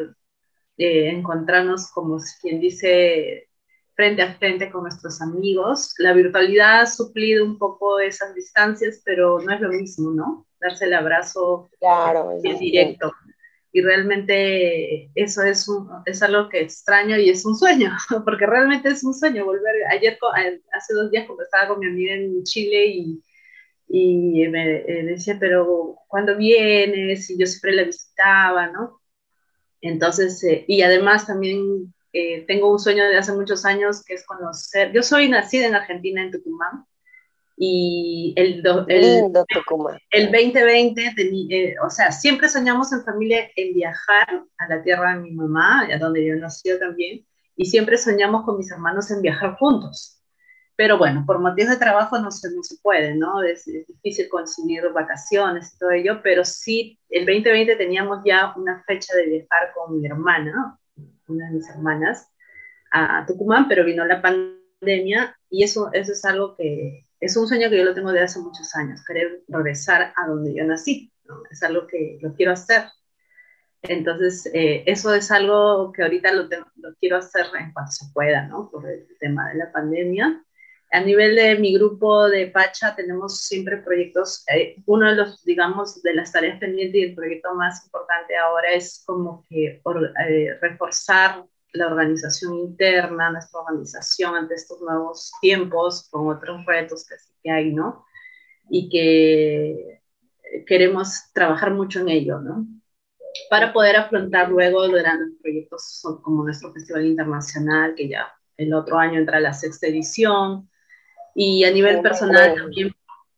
eh, encontrarnos, como quien dice, frente a frente con nuestros amigos. La virtualidad ha suplido un poco esas distancias, pero no es lo mismo, ¿no? Darse el abrazo claro, en directo. Y realmente eso es, un, es algo que extraño y es un sueño, porque realmente es un sueño volver. Ayer, hace dos días, estaba con mi amiga en Chile y, y me eh, decía, pero ¿cuándo vienes? Y yo siempre la visitaba, ¿no? Entonces, eh, y además también eh, tengo un sueño de hace muchos años que es conocer, yo soy nacida en Argentina, en Tucumán, y el, el, el 2020, eh, o sea, siempre soñamos en familia en viajar a la tierra de mi mamá, a donde yo nací también, y siempre soñamos con mis hermanos en viajar juntos. Pero bueno, por motivos de trabajo no se, no se puede, ¿no? Es, difícil conseguir vacaciones y todo ello, pero sí, el 2020 teníamos ya una fecha de viajar con mi hermana, una de mis hermanas, a Tucumán, pero vino la pandemia y eso, eso es algo que es un sueño que yo lo tengo de hace muchos años, querer regresar a donde yo nací, ¿no? Es algo que lo quiero hacer. Entonces, eh, eso es algo que ahorita lo, lo, quiero hacer en cuanto se pueda, ¿no? Por el tema de la pandemia a nivel de mi grupo de Pacha tenemos siempre proyectos, eh, uno de los, digamos, de las tareas pendientes y el proyecto más importante ahora es como que eh, reforzar la organización interna, nuestra organización ante estos nuevos tiempos, con otros retos que, que hay, ¿no? Y que queremos trabajar mucho en ello, ¿no? Para poder afrontar luego durante proyectos como nuestro Festival Internacional, que ya el otro año entra la sexta edición, y a nivel personal también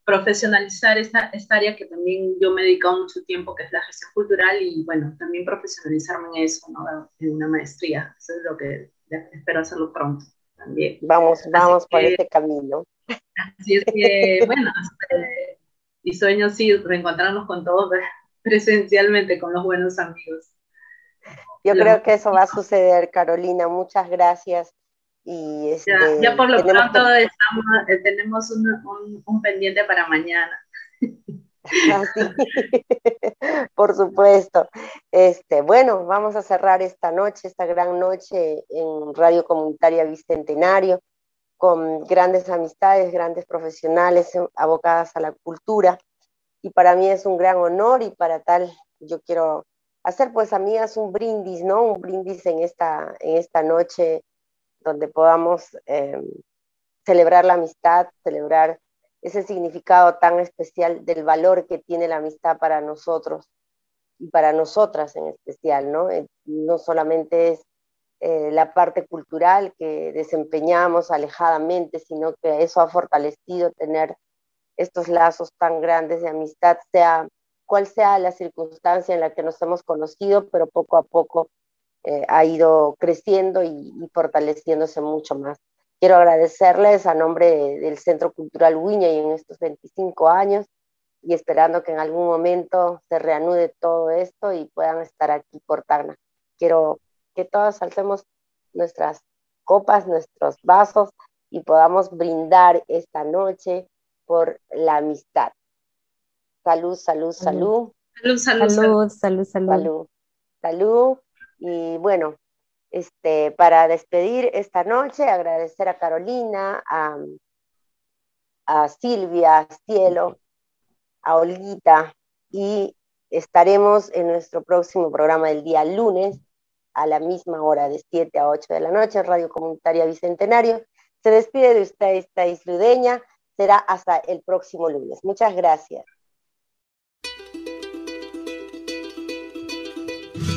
profesionalizar esta, esta, área que también yo me he dedicado mucho tiempo, que es la gestión cultural, y bueno, también profesionalizarme en eso, ¿no? en una maestría. Eso es lo que espero hacerlo pronto también. Vamos, vamos por ese camino. Así es que, bueno, este, y sueño sí reencontrarnos con todos presencialmente, con los buenos amigos. Yo creo que eso va a suceder, Carolina. Muchas gracias y este, ya, por lo pronto eh, tenemos un, un, pendiente para mañana. Ah, por supuesto. Este, bueno, vamos a cerrar esta noche, esta gran noche en Radio Comunitaria Bicentenario, con grandes amistades, grandes profesionales abocadas a la cultura. Y para mí es un gran honor y para tal yo quiero hacer pues amigas un brindis, ¿no? Un brindis en esta, en esta noche donde podamos eh, celebrar la amistad, celebrar ese significado tan especial del valor que tiene la amistad para nosotros y para nosotras en especial, ¿no? Eh, no solamente es eh, la parte cultural que desempeñamos alejadamente, sino que eso ha fortalecido tener estos lazos tan grandes de amistad, sea cual sea la circunstancia en la que nos hemos conocido, pero poco a poco eh, ha ido creciendo y, fortaleciéndose mucho más. Quiero agradecerles a nombre del Centro Cultural Wiña y en estos 25 años y esperando que en algún momento se reanude todo esto y puedan estar aquí por Tacna. Quiero que todos alcemos nuestras copas, nuestros vasos y podamos brindar esta noche por la amistad. Salud, salud, salud. Salud, salud, salud, salud. Salud, salud. Y bueno, este, para despedir esta noche, agradecer a Carolina, a, Silvia, a Cielo, a Olguita y estaremos en nuestro próximo programa del día lunes a la misma hora de 7 a 8 de la noche, Radio Comunitaria Bicentenario. Se despide de usted esta isludeña, será hasta el próximo lunes. Muchas gracias.